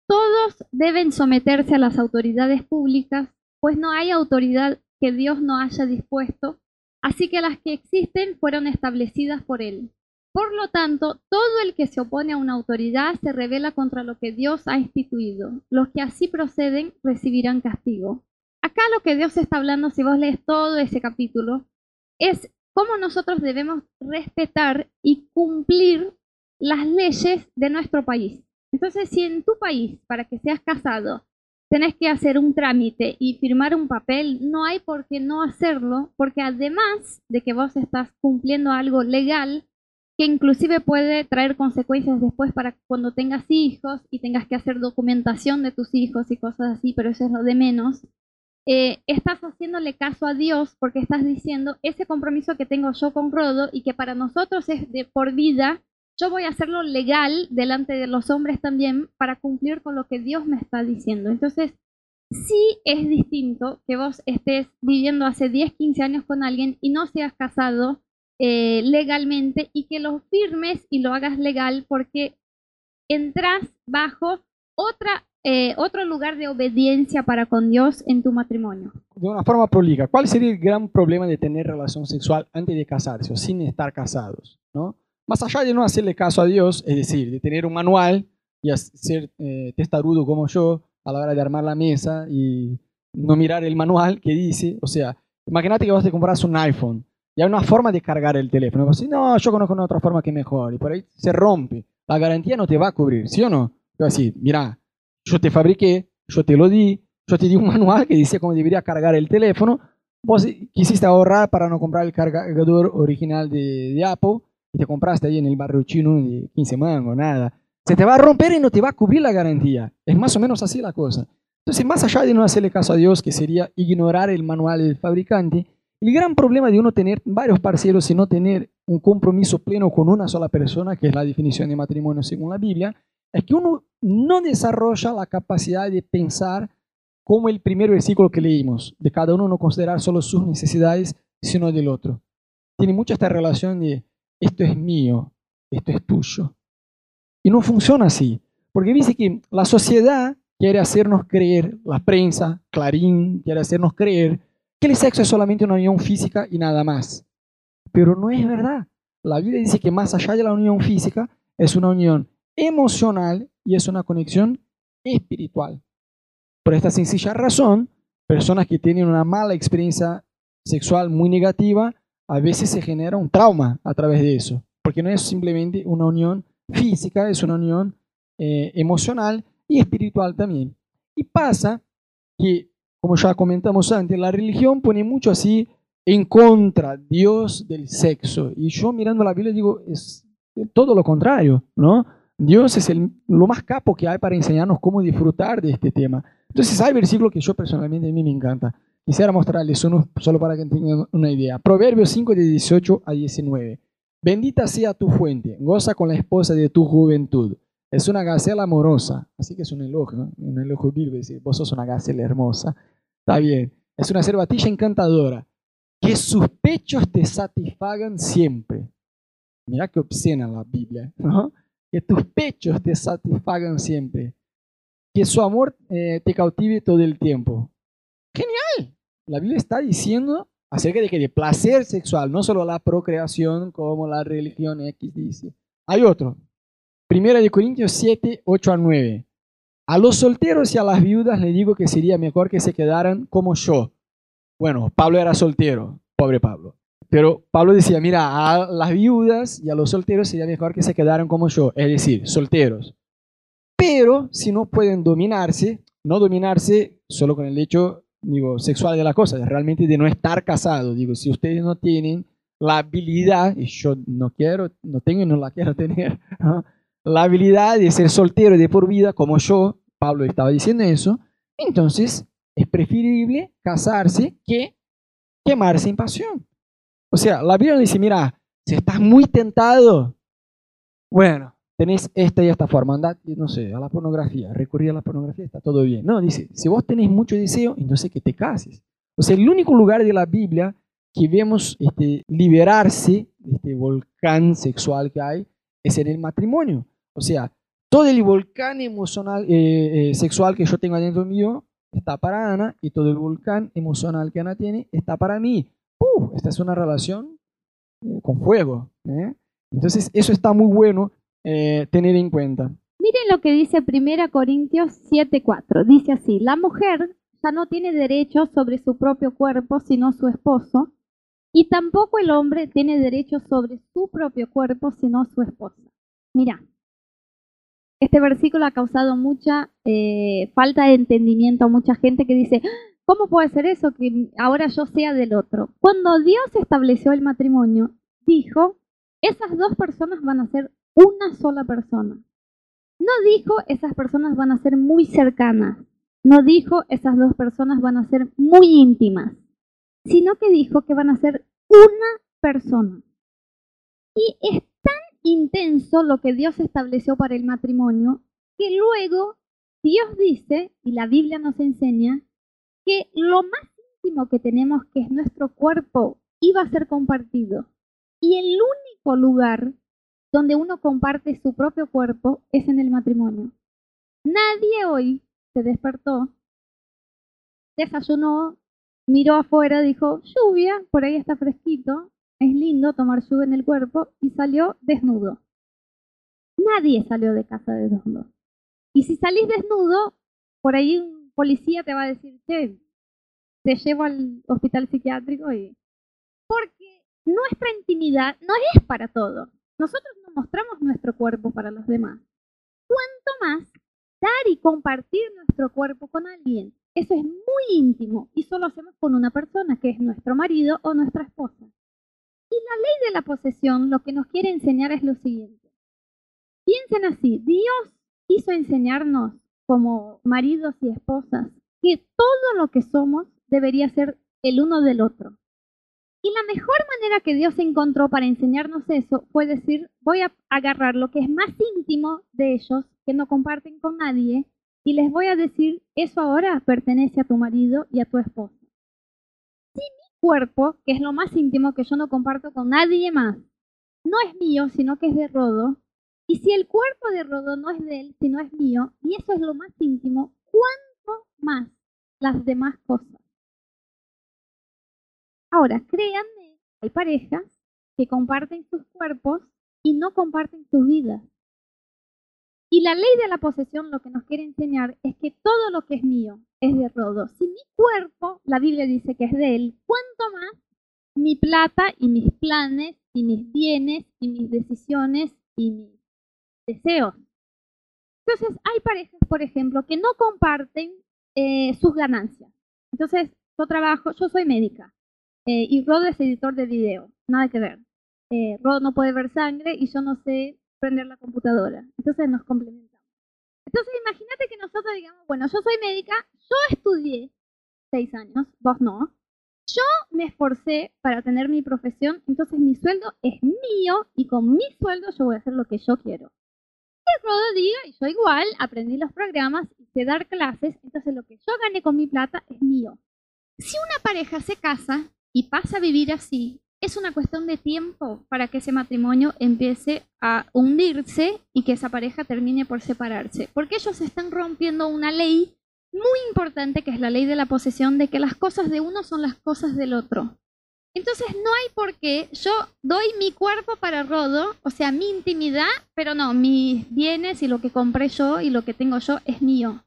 todos deben someterse a las autoridades públicas, pues no hay autoridad que Dios no haya dispuesto, así que las que existen fueron establecidas por Él. Por lo tanto, todo el que se opone a una autoridad se revela contra lo que Dios ha instituido. Los que así proceden recibirán castigo. Acá lo que Dios está hablando, si vos lees todo ese capítulo, es cómo nosotros debemos respetar y cumplir las leyes de nuestro país. Entonces, si en tu país, para que seas casado, tenés que hacer un trámite y firmar un papel, no hay por qué no hacerlo, porque además de que vos estás cumpliendo algo legal, que inclusive puede traer consecuencias después para cuando tengas hijos y tengas que hacer documentación de tus hijos y cosas así, pero eso es lo de menos. Eh, estás haciéndole caso a Dios porque estás diciendo ese compromiso que tengo yo con Rodo y que para nosotros es de por vida, yo voy a hacerlo legal delante de los hombres también para cumplir con lo que Dios me está diciendo. Entonces, sí es distinto que vos estés viviendo hace 10, 15 años con alguien y no seas casado eh, legalmente y que lo firmes y lo hagas legal porque entras bajo otra, eh, otro lugar de obediencia para con Dios en tu matrimonio. De una forma prolija, ¿cuál sería el gran problema de tener relación sexual antes de casarse o sin estar casados? ¿no? Más allá de no hacerle caso a Dios, es decir, de tener un manual y ser eh, testarudo como yo a la hora de armar la mesa y no mirar el manual que dice, o sea, imagínate que vas a comprar un iPhone y hay una forma de cargar el teléfono. Pues, no, yo conozco una otra forma que mejor. Y por ahí se rompe. La garantía no te va a cubrir, ¿sí o no? Yo así, mira, yo te fabriqué, yo te lo di, yo te di un manual que decía cómo debería cargar el teléfono. Vos quisiste ahorrar para no comprar el cargador original de Apple y te compraste ahí en el barrio chino de 15 mangos, nada. Se te va a romper y no te va a cubrir la garantía. Es más o menos así la cosa. Entonces, más allá de no hacerle caso a Dios, que sería ignorar el manual del fabricante, el gran problema de uno tener varios parceros y no tener un compromiso pleno con una sola persona, que es la definición de matrimonio según la Biblia, es que uno no desarrolla la capacidad de pensar como el primer versículo que leímos, de cada uno no considerar solo sus necesidades, sino del otro. Tiene mucha esta relación de esto es mío, esto es tuyo. Y no funciona así, porque dice que la sociedad quiere hacernos creer, la prensa, Clarín, quiere hacernos creer que el sexo es solamente una unión física y nada más. Pero no es verdad. La Biblia dice que más allá de la unión física es una unión emocional y es una conexión espiritual. Por esta sencilla razón, personas que tienen una mala experiencia sexual muy negativa, a veces se genera un trauma a través de eso, porque no es simplemente una unión física, es una unión eh, emocional y espiritual también. Y pasa que como ya comentamos antes, la religión pone mucho así en contra Dios del sexo. Y yo mirando la Biblia digo, es todo lo contrario, ¿no? Dios es el, lo más capo que hay para enseñarnos cómo disfrutar de este tema. Entonces hay versículos que yo personalmente a mí me encanta. Quisiera mostrarles uno solo para que tengan una idea. Proverbios 5 de 18 a 19. Bendita sea tu fuente, goza con la esposa de tu juventud. Es una gacela amorosa, así que es un elogio, un elogio bíblico, decir, vos sos una gacela hermosa. Está bien, es una cervatilla encantadora. Que sus pechos te satisfagan siempre. Mira qué obscena la Biblia, ¿no? Que tus pechos te satisfagan siempre. Que su amor eh, te cautive todo el tiempo. La Biblia está diciendo acerca de que de placer sexual, no solo la procreación como la religión X dice. Hay otro, Primera de Corintios 7, 8 a 9. A los solteros y a las viudas le digo que sería mejor que se quedaran como yo. Bueno, Pablo era soltero, pobre Pablo. Pero Pablo decía, mira, a las viudas y a los solteros sería mejor que se quedaran como yo, es decir, solteros. Pero si no pueden dominarse, no dominarse solo con el hecho digo, sexual de la cosa, realmente de no estar casado. Digo, si ustedes no tienen la habilidad, y yo no quiero, no tengo y no la quiero tener, la habilidad de ser soltero de por vida, como yo, Pablo estaba diciendo eso, entonces es preferible casarse que quemarse en pasión. O sea, la Biblia dice, mira, si estás muy tentado, bueno, tenés esta y esta forma, andate, no sé, a la pornografía, recurrir a la pornografía, está todo bien. No, dice, si vos tenés mucho deseo, entonces que te cases. O sea, el único lugar de la Biblia que vemos este, liberarse de este volcán sexual que hay es en el matrimonio. O sea, todo el volcán emocional, eh, eh, sexual que yo tengo adentro mío está para Ana y todo el volcán emocional que Ana tiene está para mí. esta es una relación eh, con fuego. Entonces, eso está muy bueno tener en cuenta. Miren lo que dice 1 Corintios 7:4. Dice así, la mujer ya no tiene derecho sobre su propio cuerpo, sino su esposo, y tampoco el hombre tiene derecho sobre su propio cuerpo, sino su esposa. Mira, este versículo ha causado mucha eh, falta de entendimiento a mucha gente que dice, ¿cómo puede ser eso que ahora yo sea del otro? Cuando Dios estableció el matrimonio, dijo, esas dos personas van a ser una sola persona. No dijo, esas personas van a ser muy cercanas. No dijo, esas dos personas van a ser muy íntimas sino que dijo que van a ser una persona. Y es tan intenso lo que Dios estableció para el matrimonio que luego Dios dice, y la Biblia nos enseña, que lo más íntimo que tenemos, que es nuestro cuerpo, iba a ser compartido. Y el único lugar donde uno comparte su propio cuerpo es en el matrimonio. Nadie hoy se despertó, desayunó, miró afuera, dijo, lluvia, por ahí está fresquito, es lindo tomar lluvia en el cuerpo, y salió desnudo. Nadie salió de casa desnudo. Y si salís desnudo, por ahí un policía te va a decir, che, te llevo al hospital psiquiátrico y... Porque nuestra intimidad no es para todos. Nosotros no mostramos nuestro cuerpo para los demás. ¿Cuánto más dar y compartir nuestro cuerpo con alguien? Eso es muy íntimo y solo hacemos con una persona, que es nuestro marido o nuestra esposa. Y la ley de la posesión lo que nos quiere enseñar es lo siguiente. Piensen así, Dios quiso enseñarnos como maridos y esposas que todo lo que somos debería ser el uno del otro. Y la mejor manera que Dios encontró para enseñarnos eso fue decir, voy a agarrar lo que es más íntimo de ellos, que no comparten con nadie, y les voy a decir, eso ahora pertenece a tu marido y a tu esposa. Si mi cuerpo, que es lo más íntimo que yo no comparto con nadie más, no es mío, sino que es de Rodo, y si el cuerpo de Rodo no es de él, sino es mío, y eso es lo más íntimo, ¿cuánto más las demás cosas? Ahora, créanme, hay parejas que comparten sus cuerpos y no comparten sus vidas. Y la ley de la posesión lo que nos quiere enseñar es que todo lo que es mío es de Rodo. Si mi cuerpo, la Biblia dice que es de él, ¿cuánto más mi plata y mis planes y mis bienes y mis decisiones y mis deseos? Entonces, hay parejas, por ejemplo, que no comparten eh, sus ganancias. Entonces, yo trabajo, yo soy médica eh, y Rodo es editor de video, nada que ver. Eh, Rodo no puede ver sangre y yo no sé prender la computadora. Entonces nos complementamos. Entonces imagínate que nosotros digamos, bueno, yo soy médica, yo estudié seis años, vos no. Yo me esforcé para tener mi profesión, entonces mi sueldo es mío y con mi sueldo yo voy a hacer lo que yo quiero. El Rodo diga, y yo igual, aprendí los programas y sé dar clases, entonces lo que yo gané con mi plata es mío. Si una pareja se casa y pasa a vivir así, es una cuestión de tiempo para que ese matrimonio empiece a hundirse y que esa pareja termine por separarse. Porque ellos están rompiendo una ley muy importante que es la ley de la posesión, de que las cosas de uno son las cosas del otro. Entonces no hay por qué, yo doy mi cuerpo para Rodo, o sea, mi intimidad, pero no, mis bienes y lo que compré yo y lo que tengo yo es mío.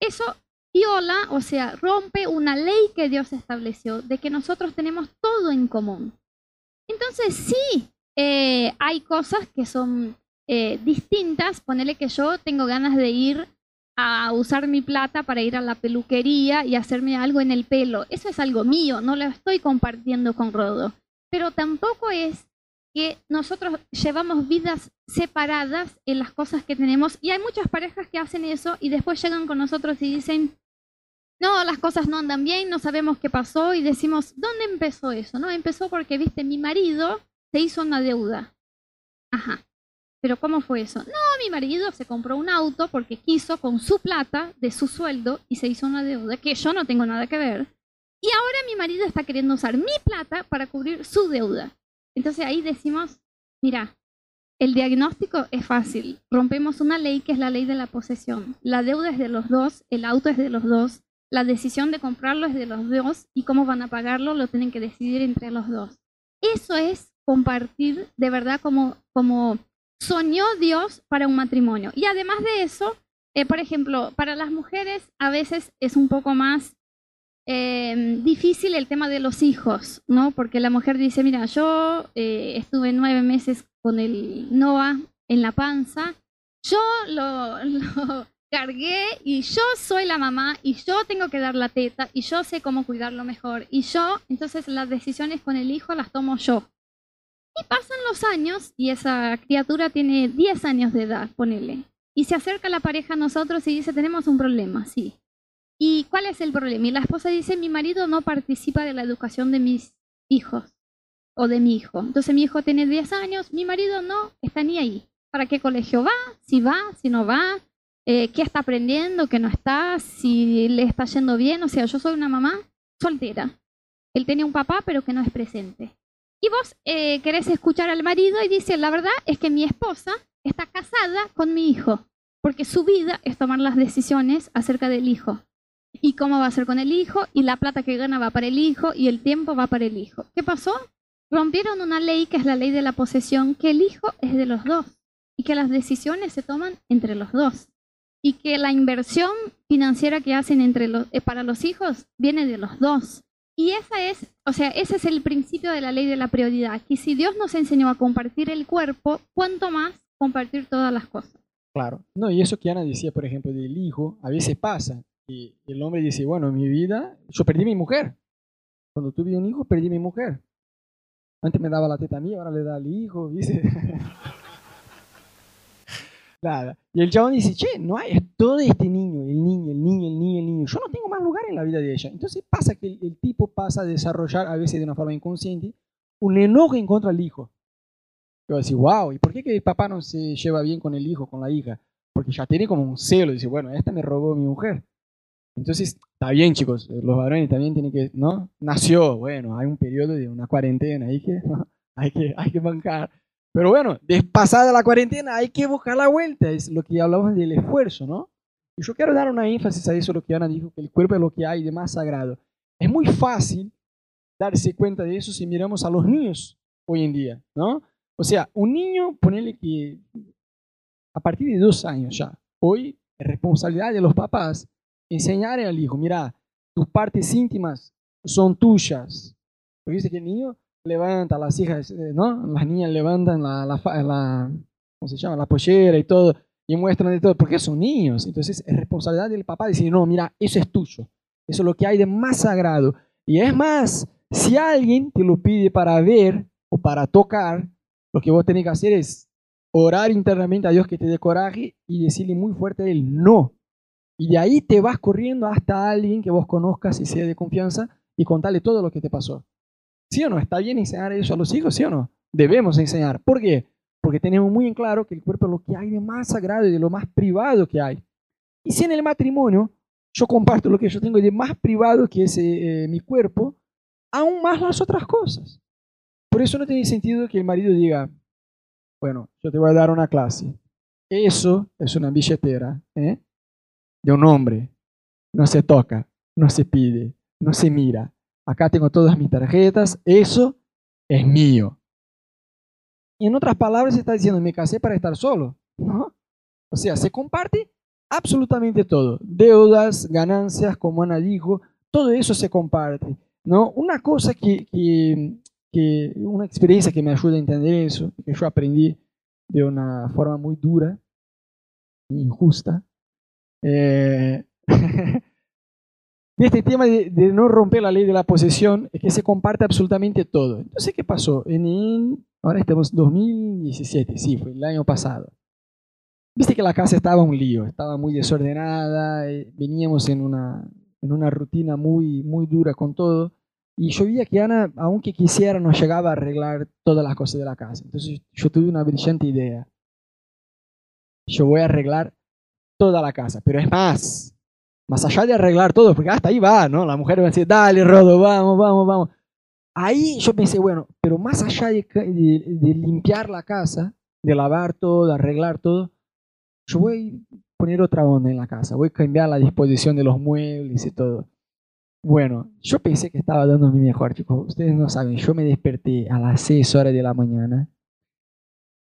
Eso viola, o sea, rompe una ley que Dios estableció, de que nosotros tenemos todo en común. Entonces sí, eh, hay cosas que son eh, distintas. Ponele que yo tengo ganas de ir a usar mi plata para ir a la peluquería y hacerme algo en el pelo. Eso es algo mío, no lo estoy compartiendo con Rodo. pero tampoco es que nosotros llevamos vidas separadas en las cosas que tenemos y hay muchas parejas que hacen eso y después llegan con nosotros y dicen, no, las cosas no andan bien, no sabemos qué pasó y decimos, ¿dónde empezó eso? No, empezó porque, viste, mi marido se hizo una deuda. Ajá. Pero ¿cómo fue eso? No, mi marido se compró un auto porque quiso con su plata de su sueldo y se hizo una deuda que yo no tengo nada que ver. Y ahora mi marido está queriendo usar mi plata para cubrir su deuda. Entonces ahí decimos, mira, el diagnóstico es fácil. Rompemos una ley que es la ley de la posesión. La deuda es de los dos, el auto es de los dos, la decisión de comprarlo es de los dos y cómo van a pagarlo lo tienen que decidir entre los dos. Eso es compartir de verdad como, como soñó Dios para un matrimonio. Y además de eso, eh, por ejemplo, para las mujeres a veces es un poco más eh, difícil el tema de los hijos, ¿no? Porque la mujer dice, mira, yo eh, estuve nueve meses con el Noah en la panza, yo lo cargué y yo soy la mamá y yo tengo que dar la teta y yo sé cómo cuidarlo mejor y yo, entonces las decisiones con el hijo las tomo yo. Y pasan los años y esa criatura tiene 10 años de edad, ponele. Y se acerca la pareja a nosotros y dice, tenemos un problema, sí. ¿Y cuál es el problema? Y la esposa dice, mi marido no participa de la educación de mis hijos o de mi hijo. Entonces mi hijo tiene 10 años, mi marido no está ni ahí. ¿Para qué colegio va? Si va, si no va, eh, qué está aprendiendo, qué no está, si le está yendo bien. O sea, yo soy una mamá soltera. Él tiene un papá, pero que no es presente. Y vos eh, querés escuchar al marido y dice, la verdad es que mi esposa está casada con mi hijo, porque su vida es tomar las decisiones acerca del hijo. Y cómo va a ser con el hijo, y la plata que gana va para el hijo, y el tiempo va para el hijo. ¿Qué pasó? Rompieron una ley que es la ley de la posesión, que el hijo es de los dos, y que las decisiones se toman entre los dos y que la inversión financiera que hacen entre los, eh, para los hijos viene de los dos. Y esa es, o sea, ese es el principio de la ley de la prioridad, que si Dios nos enseñó a compartir el cuerpo, ¿cuánto más compartir todas las cosas? Claro, no, y eso que Ana decía, por ejemplo, del hijo, a veces pasa, y el hombre dice, bueno, en mi vida, yo perdí mi mujer. Cuando tuve un hijo, perdí mi mujer. Antes me daba la teta a mí, ahora le da al hijo, dice. Nada. Y el chabón dice, che, no hay, es todo este niño, el niño, el niño, el niño, el niño. Yo no tengo más lugar en la vida de ella. Entonces pasa que el, tipo pasa a desarrollar, a veces de una forma inconsciente, un enojo en contra del hijo. Yo decir, wow, ¿y por qué que el papá no se lleva bien con el hijo, con la hija? Porque ya tiene como un celo, dice, bueno, esta me robó mi mujer. Entonces, está bien, chicos, los varones también tienen que, ¿no? Nació, bueno, hay un periodo de una cuarentena ahí que, hay que, hay que bancar. Pero bueno, pasada la cuarentena hay que buscar la vuelta, es lo que hablamos del esfuerzo, ¿no? Y yo quiero dar una énfasis a eso, lo que Ana dijo, que el cuerpo es lo que hay de más sagrado. Es muy fácil darse cuenta de eso si miramos a los niños hoy en día, ¿no? O sea, un niño, ponele que a partir de dos años ya, hoy es responsabilidad de los papás enseñar al hijo, mira, tus partes íntimas son tuyas. Porque dice que el niño levanta, las hijas, eh, ¿no? Las niñas levantan la, ¿cómo se llama? La pollera y todo, y muestran de todo, porque son niños. Entonces es responsabilidad del papá decir, no, mira, eso es tuyo. Eso es lo que hay de más sagrado. Y es más, si alguien te lo pide para ver o para tocar, lo que vos tenés que hacer es orar internamente a Dios que te dé coraje y decirle muy fuerte a no. Y de ahí te vas corriendo hasta alguien que vos conozcas y sea de confianza y contarle todo lo que te pasó. ¿Sí o no? ¿Está bien enseñar eso a los hijos? ¿Sí o no? Debemos enseñar. ¿Por qué? Porque tenemos muy en claro que el cuerpo es lo que hay de más sagrado y de lo más privado que hay. Y si en el matrimonio yo comparto lo que yo tengo de más privado que es eh, mi cuerpo, aún más las otras cosas. Por eso no tiene sentido que el marido diga, bueno, yo te voy a dar una clase. Eso es una billetera ¿eh? de un hombre. No se toca, no se pide, no se mira, acá tengo todas mis tarjetas, eso es mío. Y en otras palabras está diciendo, me casé para estar solo, ¿no? O sea, se comparte absolutamente todo, deudas, ganancias, como Ana dijo, todo eso se comparte, ¿no? Una cosa que, que, una experiencia que me ayuda a entender eso, que yo aprendí de una forma muy dura, injusta, eh, de este tema de, de, no romper la ley de la posesión es que se comparte absolutamente todo. Entonces, ¿qué pasó? En, ahora estamos en 2017, sí, fue el año pasado. Viste que la casa estaba un lío, estaba muy desordenada, eh, veníamos en una, en una rutina muy, muy dura con todo. Y yo veía que Ana, aunque quisiera, no llegaba a arreglar todas las cosas de la casa. Entonces yo tuve una brillante idea. Yo voy a arreglar toda la casa, pero es más, más allá de arreglar todo, porque hasta ahí va, ¿no? La mujer va a decir, dale, Rodo, vamos, vamos, vamos. Ahí yo pensé, bueno, pero más allá de, de limpiar la casa, de lavar todo, de arreglar todo, yo voy a poner otra onda en la casa, voy a cambiar la disposición de los muebles y todo. Bueno, yo pensé que estaba dando mi mejor, chicos. Ustedes no saben, yo me desperté a las 6 horas de la mañana.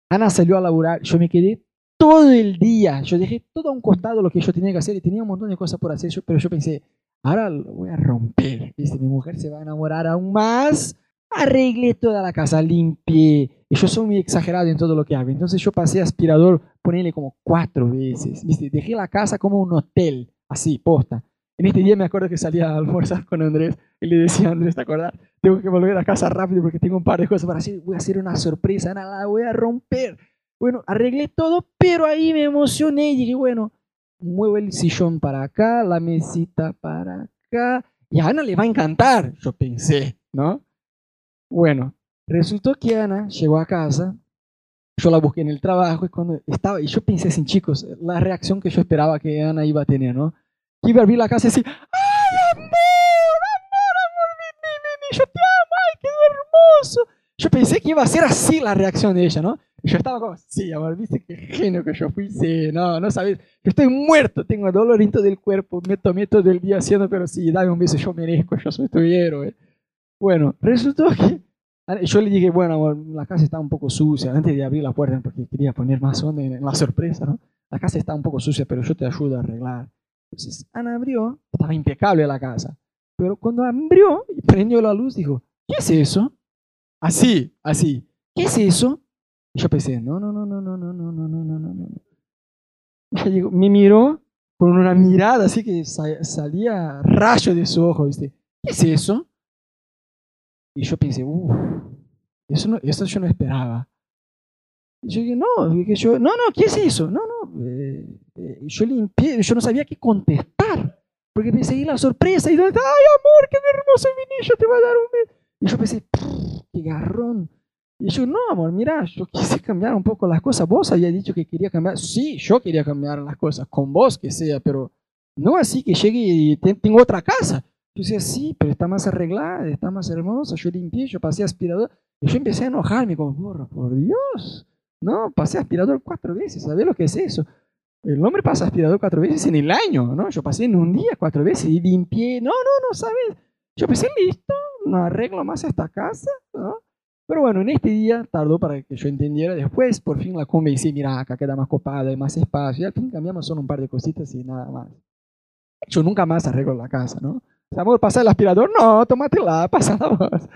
Ana salió a laburar, yo me quedé todo el día. Yo dejé todo a un costado lo que yo tenía que hacer y tenía un montón de cosas por hacer, pero yo pensé, ahora lo voy a romper. ¿viste? Mi mujer se va a enamorar aún más. Arreglé toda la casa, limpié. Y yo soy muy exagerado en todo lo que hago. Entonces yo pasé aspirador, ponerle como cuatro veces. ¿viste? Dejé la casa como un hotel, así, posta. En este día me acuerdo que salía a almorzar con Andrés y le decía a Andrés, ¿te acordás? Tengo que volver a casa rápido porque tengo un par de cosas para hacer. Voy a hacer una sorpresa, nada, la voy a romper. Bueno, arreglé todo, pero ahí me emocioné y dije, bueno, muevo el sillón para acá, la mesita para acá. Y a Ana le va a encantar, yo pensé, ¿no? Bueno, resultó que Ana llegó a casa, yo la busqué en el trabajo y cuando estaba, y yo pensé sin chicos, la reacción que yo esperaba que Ana iba a tener, ¿no? que iba a abrir la casa y decir, ¡ay, amor, amor, amor, vení, vení, yo te amo, ay, qué hermoso! Yo pensé que iba a ser así la reacción de ella, ¿no? Yo estaba como, sí, amor, viste qué genio que yo fui, sí, no, no sabes, yo estoy muerto, tengo dolorito del cuerpo, me tomé todo el día haciendo, pero sí, dame un beso, yo merezco, yo soy tu héroe. Bueno, resultó que yo le dije, bueno, amor, la casa está un poco sucia, antes de abrir la puerta, porque quería poner más onda en la sorpresa, ¿no? La casa está un poco sucia, pero yo te ayudo a arreglar. Entonces Ana abrió, estaba impecable la casa, pero cuando abrió y prendió la luz, dijo, ¿qué es eso? Así, así, ¿qué es eso? Y yo pensé, no, no, no, no, no, no, no, no, no, no, no, no. me miró con una mirada así que salía rayo de su ojo, ¿viste? ¿Qué es eso? Y yo pensé, uff, eso, no, eso yo no esperaba. Y yo dije, no, dije yo, no, no, ¿qué es eso? No, no, eh, eh, yo limpié, yo no sabía qué contestar, porque pensé, y la sorpresa, y ay, amor, qué hermoso mi niño, te va a dar un. Y yo pensé, qué garrón. Y yo, no, amor, mira, yo quise cambiar un poco las cosas. Vos habías dicho que quería cambiar. Sí, yo quería cambiar las cosas, con vos que sea, pero no así que llegue y tengo otra casa. Yo decía, sí, pero está más arreglada, está más hermosa. Yo limpié, yo pasé aspirador. Y yo empecé a enojarme, como, por, por Dios. No, pasé aspirador cuatro veces. ¿Sabés lo que es eso? El hombre pasa aspirador cuatro veces en el año, ¿no? Yo pasé en un día cuatro veces y limpié. No, no, no, ¿sabes? Yo pensé, listo, no arreglo más esta casa, ¿no? Pero bueno, en este día tardó para que yo entendiera. Después, por fin la convencí, mira, acá queda más copada, hay más espacio. Y al fin cambiamos solo un par de cositas y nada más. Yo nunca más arreglo la casa, ¿no? Amor, pasa el aspirador. No, tómatela, pasa la voz.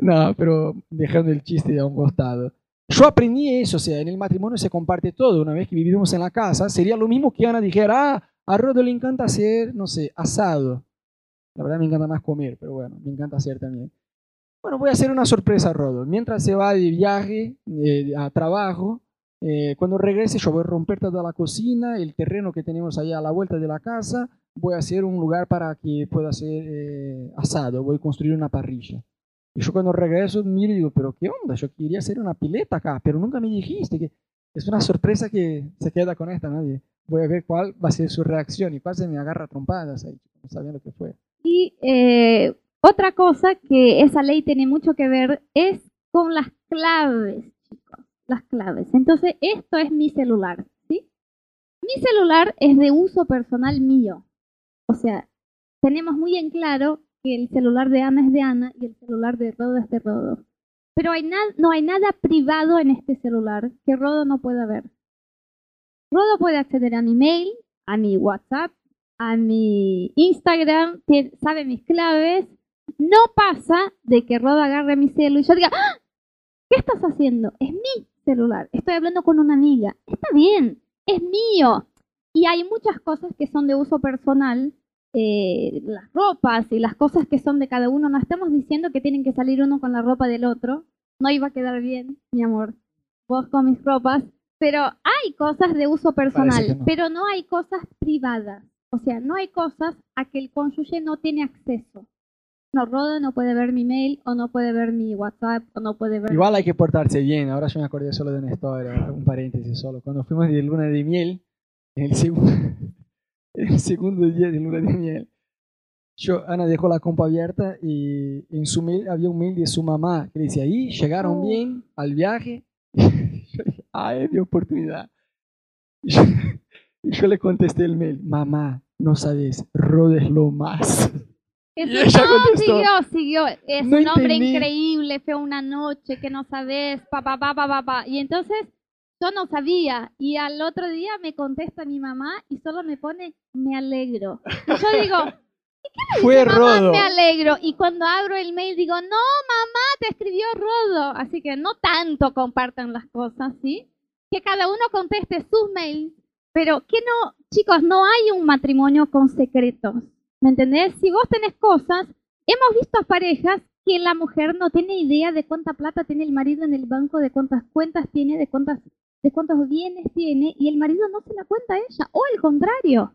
No, pero dejando el chiste a un costado. Yo aprendí eso, o sea, en el matrimonio se comparte todo. Una vez que vivimos en la casa, sería lo mismo que Ana dijera, ah, a Rodo le encanta hacer, no sé, asado. La verdad me encanta más comer, pero bueno, me encanta hacer también. Bueno, voy a hacer una sorpresa Rodo. Mientras se va de viaje eh, a trabajo, eh, cuando regrese yo voy a romper toda la cocina, el terreno que tenemos allá a la vuelta de la casa, voy a hacer un lugar para que pueda ser eh, asado, voy a construir una parrilla. Y yo cuando regreso miro y digo, pero ¿qué onda? Yo quería hacer una pileta acá, pero nunca me dijiste que es una sorpresa que se queda con esta, nadie. Voy a ver cuál va a ser su reacción y cuál se me agarra trompadas ahí, no sabía lo que fue. Y otra cosa que esa ley tiene mucho que ver es con las claves, chicos, las claves. Entonces, esto es mi celular, ¿sí? Mi celular es de uso personal mío. O sea, tenemos muy en claro que el celular de Ana es de Ana y el celular de Rodo es de Rodo. Pero no hay nada privado en este celular que Rodo no pueda ver. Rodo puede acceder a mi mail, a mi WhatsApp, a mi Instagram, sabe mis claves. No pasa de que Rodo agarre mi celular y yo diga, ¡Ah! ¿qué estás haciendo? Es mi celular. Estoy hablando con una amiga. Está bien, es mío. Y hay muchas cosas que son de uso personal eh, las ropas y las cosas que son de cada uno. No estamos diciendo que tienen que salir uno con la ropa del otro. No iba a quedar bien, mi amor. Vos con mis ropas. Pero hay cosas de uso personal, no. pero no hay cosas privadas. O sea, no hay cosas a que el cónyuge no tiene acceso. No, Rodo no puede ver mi mail, o no puede ver mi WhatsApp, o no puede ver... Igual hay que portarse bien. Ahora yo me acordé solo de una historia, un paréntesis solo. Cuando fuimos de luna de miel, en el segundo, en el segundo día de luna de miel, yo, Ana dejó la compa abierta y en su mail había un mail de su mamá que le decía, ahí llegaron Oh. bien al viaje. yo dije, ay, mi oportunidad. Y yo, y yo le contesté el mail, mamá, no sabes, Rod es lo más. Eso- Y ella no, contestó, siguió, siguió. Es "No un hombre entendí". increíble, fue una noche que no sabes, pa, pa, pa, pa, pa. Y entonces yo no sabía. Y al otro día me contesta mi mamá y solo me pone, me alegro. Y yo digo, Fue mamá, Rodo. me alegro. Y cuando abro el mail digo, no, mamá, te escribió Rodo. Así que no tanto compartan las cosas, ¿sí? Que cada uno conteste sus mails. Pero que no, chicos, no hay un matrimonio con secretos. ¿Me entendés? Si vos tenés cosas, hemos visto parejas que la mujer no tiene idea de cuánta plata tiene el marido en el banco, de cuántas cuentas tiene, de cuántas de cuántos bienes tiene y el marido no se la cuenta a ella, o al contrario.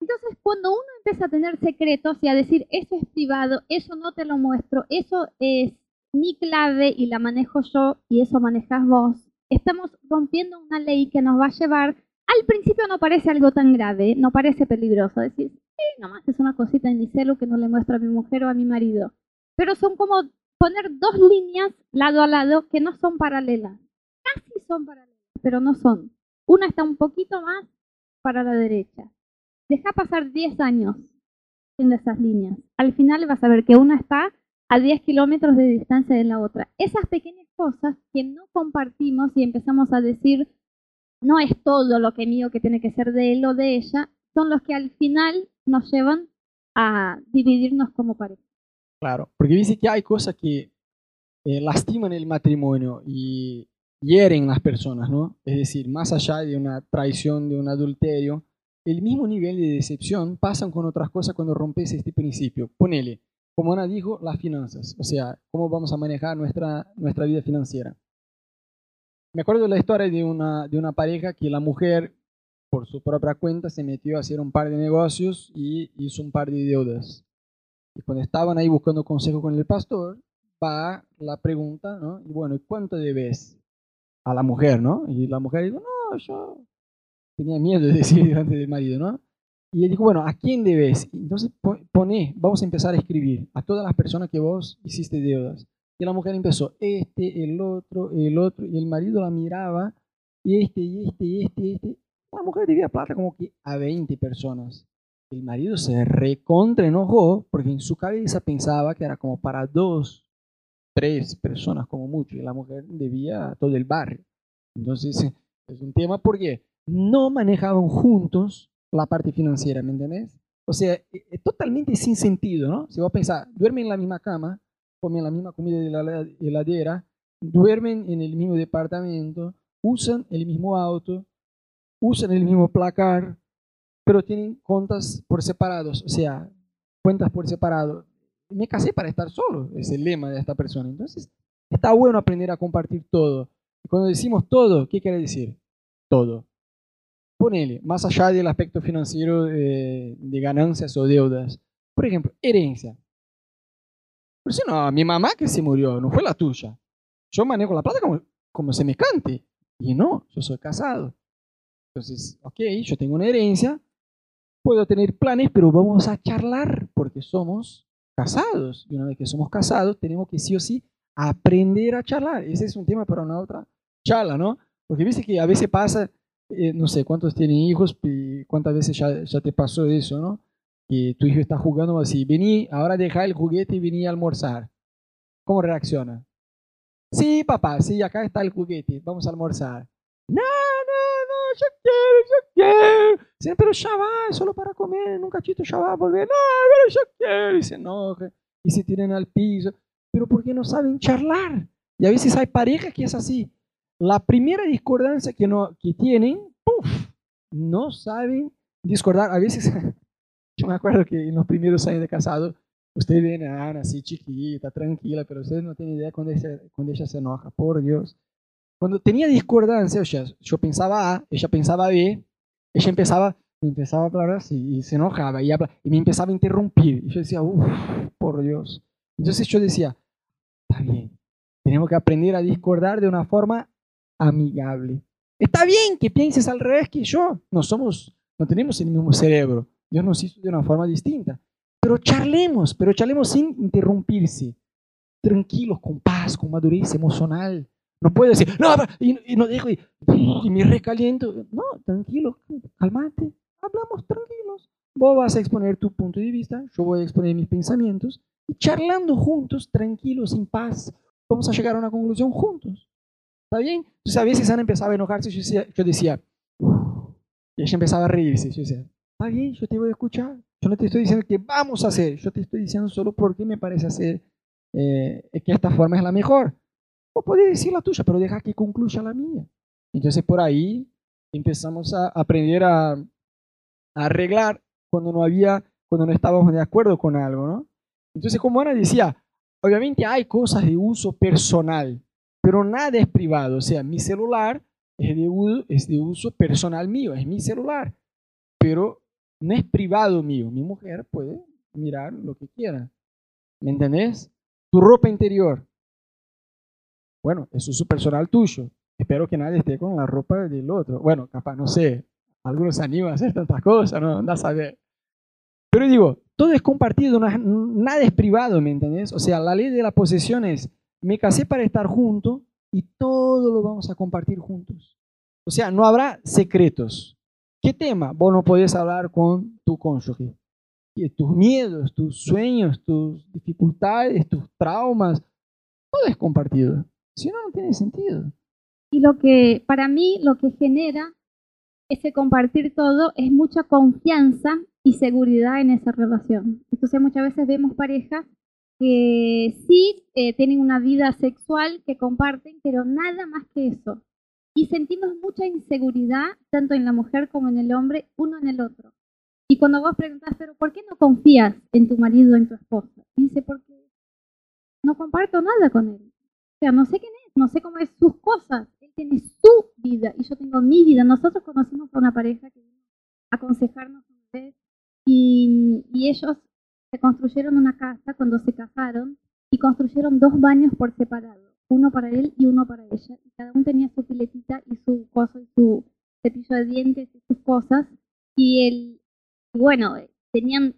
Entonces, cuando uno empieza a tener secretos y a decir, eso es privado, eso no te lo muestro, eso es mi clave y la manejo yo y eso manejas vos, estamos rompiendo una ley que nos va a llevar, al principio no parece algo tan grave, no parece peligroso, decir, sí, nomás es una cosita en mi celu que no le muestro a mi mujer o a mi marido, pero son como poner dos líneas lado a lado que no son paralelas, casi son paralelas, pero no son. Una está un poquito más para la derecha. Deja pasar 10 años en esas líneas. Al final vas a ver que una está a 10 kilómetros de distancia de la otra. Esas pequeñas cosas que no compartimos y empezamos a decir, no es todo lo que mío que tiene que ser de él o de ella, son los que al final nos llevan a dividirnos como pareja. Claro, porque dice que hay cosas que eh, lastiman el matrimonio y hieren las personas, ¿no? Es decir, más allá de una traición, de un adulterio, el mismo nivel de decepción pasan con otras cosas cuando rompes este principio. Ponele, como Ana dijo, las finanzas, o sea, cómo vamos a manejar nuestra, nuestra vida financiera. Me acuerdo de la historia de una, de una pareja que la mujer, por su propia cuenta, se metió a hacer un par de negocios y hizo un par de deudas. Y cuando estaban ahí buscando consejo con el pastor, va la pregunta, ¿no? Y bueno, ¿y cuánto debes a la mujer, no? Y la mujer dijo, no, yo tenía miedo de decir delante del marido, ¿no? Y él dijo, bueno, ¿a quién debes? Entonces po- pone, vamos a empezar a escribir a todas las personas que vos hiciste deudas. Y la mujer empezó, este, el otro, el otro, y el marido la miraba, este, y este, y este, y este. La mujer debía plata como que a 20 personas. El marido se recontra enojó porque en su cabeza pensaba que era como para dos, tres personas como mucho, y la mujer debía a todo el barrio. Entonces, es un tema porque no manejaban juntos la parte financiera, ¿me entendés? O sea, e- es totalmente sin sentido, ¿no? Si vos pensás, duermen en la misma cama, comen la misma comida de la hela- heladera, duermen en el mismo departamento, usan el mismo auto, usan el mismo placar, pero tienen cuentas por separados, o sea, cuentas por separado. Me casé para estar solo, es el lema de esta persona. Entonces, está bueno aprender a compartir todo. Y cuando decimos todo, ¿qué quiere decir? Todo. Ponele, más allá del aspecto financiero eh, de ganancias o deudas. Por ejemplo, herencia. Pero si no, mi mamá que se murió, no fue la tuya. Yo manejo la plata como, como se me cante. Y no, yo soy casado. Entonces, ok, yo tengo una herencia, puedo tener planes, pero vamos a charlar porque somos casados. Y una vez que somos casados, tenemos que sí o sí aprender a charlar. Ese es un tema para una otra charla, ¿no? Porque viste que a veces pasa, eh, no sé cuántos tienen hijos cuántas veces ya, ya te pasó eso, ¿no? Que tu hijo está jugando así, vení, ahora deja el juguete y vení a almorzar. ¿Cómo reacciona? Sí, papá, sí, acá está el juguete, vamos a almorzar. No, yo quiero, yo quiero. Dice, pero ya es solo para comer, en un cachito ya va a volver. No, pero yo quiero. Y se enoja y se tiran al piso. Pero ¿por qué no saben charlar? Y a veces hay parejas que es así. La primera discordancia que, no, que tienen, ¡puf! no saben discordar. A veces, yo me acuerdo que en los primeros años de casado, usted ven a Ana así chiquita, tranquila, pero ustedes no tienen idea cuando ella, cuando ella se enoja, por Dios. Cuando tenía discordancia, o sea, yo pensaba A, ella pensaba B, ella empezaba, empezaba a hablar así y se enojaba y, y me empezaba a interrumpir. Y yo decía, uff, por Dios. Entonces yo decía, está bien, tenemos que aprender a discordar de una forma amigable. Está bien que pienses al revés que yo, no somos, no tenemos el mismo cerebro, Dios nos hizo de una forma distinta. Pero charlemos, pero charlemos sin interrumpirse, tranquilos, con paz, con madurez emocional. No puedo decir, no, y, no dejo, y, y, me recaliento. No, tranquilo, calmate, hablamos tranquilos. Vos vas a exponer tu punto de vista, yo voy a exponer mis pensamientos, y charlando juntos, tranquilos, sin paz, vamos a llegar a una conclusión juntos. ¿Está bien? Entonces a veces Ana empezaba a enojarse, yo decía, yo decía y ella empezaba a reírse, yo decía, está bien, yo te voy a escuchar, yo no te estoy diciendo que vamos a hacer, yo te estoy diciendo solo porque me parece hacer eh, que esta forma es la mejor. O puedes decir la tuya, pero deja que concluya la mía. Entonces por ahí empezamos a aprender a, arreglar cuando no había, cuando no estábamos de acuerdo con algo, ¿no? Entonces como Ana decía, obviamente hay cosas de uso personal, pero nada es privado. O sea, mi celular es de, uso, es de uso personal mío, es mi celular, pero no es privado mío. Mi mujer puede mirar lo que quiera. ¿Me entendés? Tu ropa interior. Bueno, es uso personal tuyo. Espero que nadie esté con la ropa del otro. Bueno, capaz, no sé. Algunos se animan a hacer tantas cosas, no anda a saber. Pero digo, todo es compartido, nada es privado, ¿me entendés? O sea, la ley de la posesión es me casé para estar juntos y todo lo vamos a compartir juntos. O sea, no habrá secretos. ¿Qué tema? Vos no podés hablar con tu cónyuge. Tus miedos, tus sueños, tus dificultades, tus traumas, todo es compartido. Si no, no tiene sentido. Y lo que, para mí, lo que genera ese compartir todo es mucha confianza y seguridad en esa relación. Entonces muchas veces vemos parejas que sí eh, tienen una vida sexual que comparten, pero nada más que eso. Y sentimos mucha inseguridad, tanto en la mujer como en el hombre, uno en el otro. Y cuando vos preguntas, pero ¿por qué no confías en tu marido en tu esposa? dice, porque no comparto nada con él. No sé quién es, no sé cómo es sus cosas. Él tiene su vida y yo tengo mi vida. Nosotros conocimos a una pareja que vino a aconsejarnos una vez y, y ellos se construyeron una casa cuando se casaron y construyeron dos baños por separado, uno para él y uno para ella. Y cada uno tenía su piletita y su cosa y su cepillo de dientes y sus cosas. Y él, bueno, tenían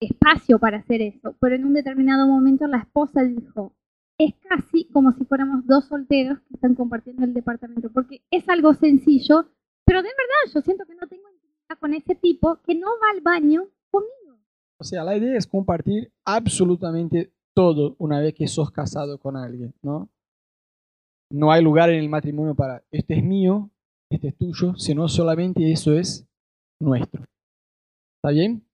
espacio para hacer eso, pero en un determinado momento la esposa dijo, es casi como si fuéramos dos solteros que están compartiendo el departamento, porque es algo sencillo, pero de verdad yo siento que no tengo intimidad con ese tipo que no va al baño conmigo. O sea, la idea es compartir absolutamente todo una vez que sos casado con alguien, ¿no? No hay lugar en el matrimonio para, este es mío, este es tuyo, sino solamente eso es nuestro. ¿Está bien?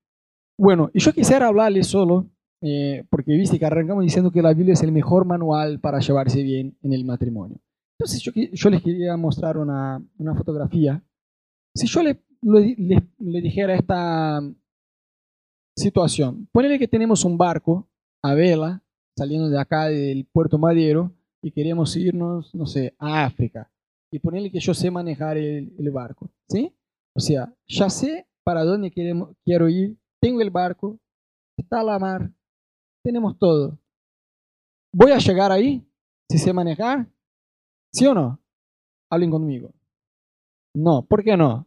Bueno, y yo quisiera hablarles solo, eh, porque viste que arrancamos diciendo que la Biblia es el mejor manual para llevarse bien en el matrimonio. Entonces yo, yo les quería mostrar una, una fotografía. Si yo le, le, le dijera esta, situación. Ponele que tenemos un barco a vela saliendo de acá del puerto Madero y queremos irnos, no sé, a África. Y ponele que yo sé manejar el, barco, ¿sí? O sea, ya sé para dónde queremos, quiero ir, tengo el barco, está la mar, tenemos todo. ¿Voy a llegar ahí si sé manejar? ¿Sí o no? Hablen conmigo. No, ¿por qué no?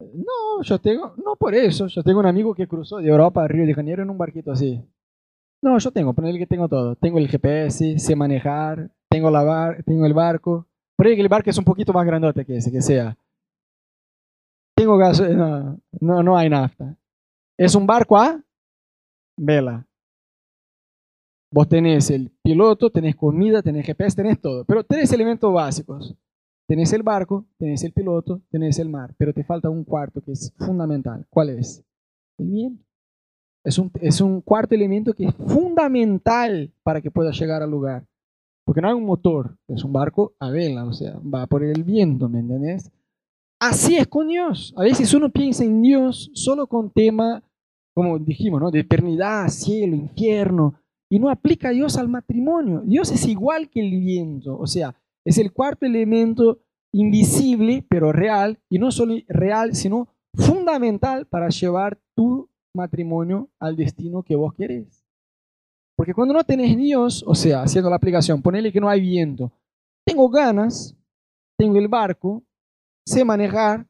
No, yo tengo, no por eso, yo tengo un amigo que cruzó de Europa a Río de Janeiro en un barquito así. No, yo tengo, ponele que tengo todo. Tengo el GPS, sé manejar, tengo, la bar, tengo el barco. Ahí que el barco es un poquito más grandote que ese, que sea. Tengo gas, no, no, no hay nafta. Es un barco a vela. Vos tenés el piloto, tenés comida, tenés GPS, tenés todo. Pero tres elementos básicos. Tenés el barco, tenés el piloto, tenés el mar, pero te falta un cuarto que es fundamental. ¿Cuál es? El viento. Es un, es un cuarto elemento que es fundamental para que puedas llegar al lugar. Porque no hay un motor, es un barco a vela, o sea, va por el viento, ¿me entendés? Así es con Dios. A veces uno piensa en Dios solo con tema como dijimos, ¿no? de eternidad, cielo, infierno, y no aplica Dios al matrimonio. Dios es igual que el viento, o sea, es el cuarto elemento invisible, pero real, y no solo real, sino fundamental para llevar tu matrimonio al destino que vos querés. Porque cuando no tenés Dios, o sea, haciendo la aplicación, ponele que no hay viento, tengo ganas, tengo el barco, sé manejar,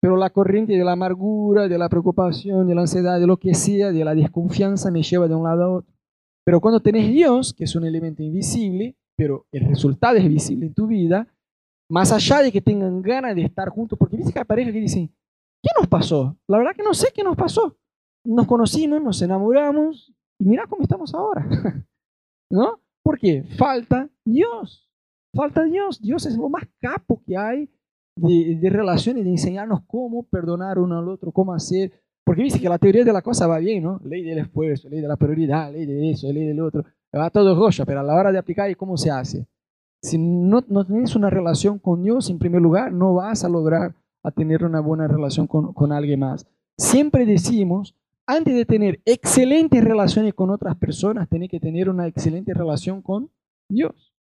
pero la corriente de la amargura, de la preocupación, de la ansiedad, de lo que sea, de la desconfianza me lleva de un lado a otro. Pero cuando tenés Dios, que es un elemento invisible, pero el resultado es visible en tu vida, más allá de que tengan ganas de estar juntos, porque viste que hay parejas que dicen, ¿qué nos pasó? La verdad que no sé qué nos pasó. Nos conocimos, nos enamoramos y mira cómo estamos ahora. ¿No? Porque falta Dios. Falta Dios. Dios es lo más capo que hay de, relaciones, de enseñarnos cómo perdonar uno al otro, cómo hacer. Porque dice que la teoría de la cosa va bien, ¿no? Ley del esfuerzo, ley de la prioridad, ley de eso, ley del otro. Va todo rollo, pero a la hora de aplicar, ¿y cómo se hace? Si no, no tienes una relación con Dios, en primer lugar, no vas a lograr a tener una buena relación con, con alguien más. Siempre decimos, antes de tener excelentes relaciones con otras personas, tienes que tener una excelente relación con Dios.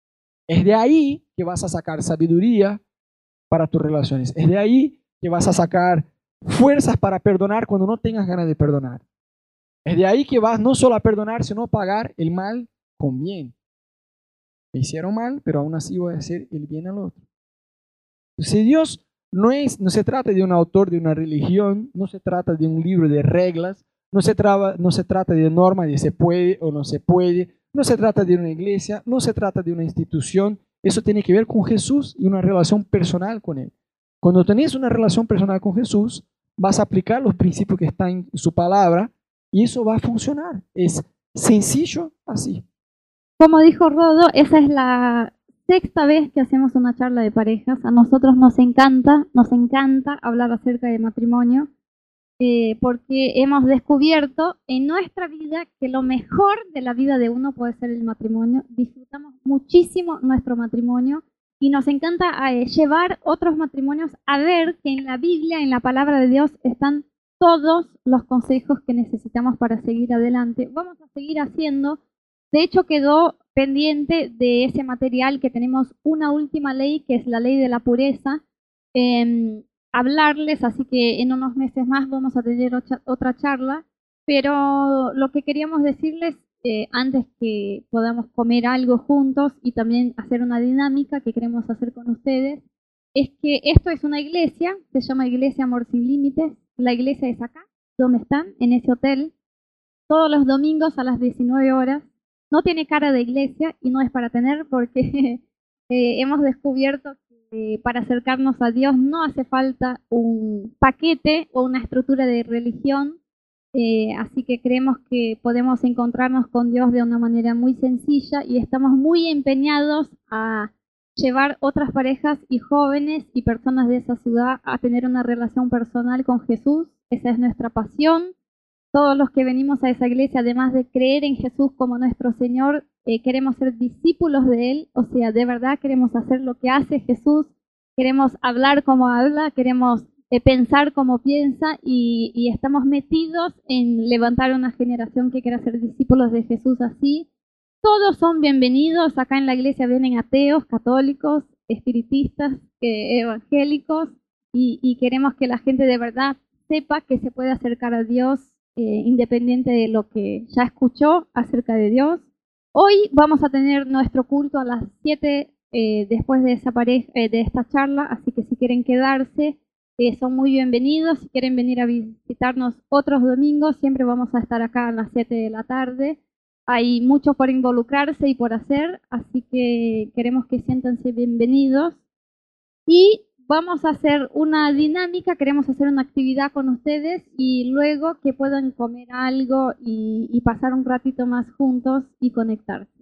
Es de ahí que vas a sacar sabiduría para tus relaciones. Es de ahí que vas a sacar fuerzas para perdonar cuando no tengas ganas de perdonar. Es de ahí que vas no solo a perdonar, sino a pagar el mal con bien. Me hicieron mal, pero aún así voy a hacer el bien al otro. Si Dios no, es, no se trata de un autor de una religión, no se trata de un libro de reglas, no se, no se trata de normas de se puede o no se puede, no se trata de una iglesia, no se trata de una institución, eso tiene que ver con Jesús y una relación personal con Él. Cuando tenés una relación personal con Jesús, vas a aplicar los principios que están en su palabra y eso va a funcionar. Es sencillo así. Como dijo Rodo, esa es la sexta vez que hacemos una charla de parejas. A nosotros nos encanta, nos encanta hablar acerca de matrimonio. Eh, porque hemos descubierto en nuestra vida que lo mejor de la vida de uno puede ser el matrimonio. Disfrutamos muchísimo nuestro matrimonio y nos encanta eh, llevar otros matrimonios a ver que en la Biblia, en la palabra de Dios, están todos los consejos que necesitamos para seguir adelante. Vamos a seguir haciendo. De hecho, quedó pendiente de ese material que tenemos una última ley, que es la ley de la pureza. Em, hablarles, así que en unos meses más vamos a tener otra charla, pero lo que queríamos decirles eh, antes que podamos comer algo juntos y también hacer una dinámica que queremos hacer con ustedes, es que esto es una iglesia, se llama Iglesia Amor Sin Límites, la iglesia es acá, donde están, en ese hotel, todos los domingos a las 19 horas. No tiene cara de iglesia y no es para tener porque eh, hemos descubierto eh, para acercarnos a Dios no hace falta un paquete o una estructura de religión, eh, así que creemos que podemos encontrarnos con Dios de una manera muy sencilla y estamos muy empeñados a llevar otras parejas y jóvenes y personas de esa ciudad a tener una relación personal con Jesús. Esa es nuestra pasión. Todos los que venimos a esa iglesia, además de creer en Jesús como nuestro Señor, eh, queremos ser discípulos de Él, o sea, de verdad queremos hacer lo que hace Jesús, queremos hablar como habla, queremos eh, pensar como piensa y, estamos metidos en levantar una generación que quiera ser discípulos de Jesús así. Todos son bienvenidos, acá en la iglesia vienen ateos, católicos, espiritistas, eh, evangélicos y, queremos que la gente de verdad sepa que se puede acercar a Dios independiente de lo que ya escuchó acerca de Dios Hoy vamos a tener nuestro culto a las 7 eh, después eh, de esta charla, así que si quieren quedarse, son muy bienvenidos. Si quieren venir a visitarnos otros domingos, siempre vamos a estar acá a las 7 de la tarde. Hay mucho por involucrarse y por hacer, así que queremos que siéntanse bienvenidos. Y vamos a hacer una dinámica, queremos hacer una actividad con ustedes y luego que puedan comer algo y, pasar un ratito más juntos y conectarse.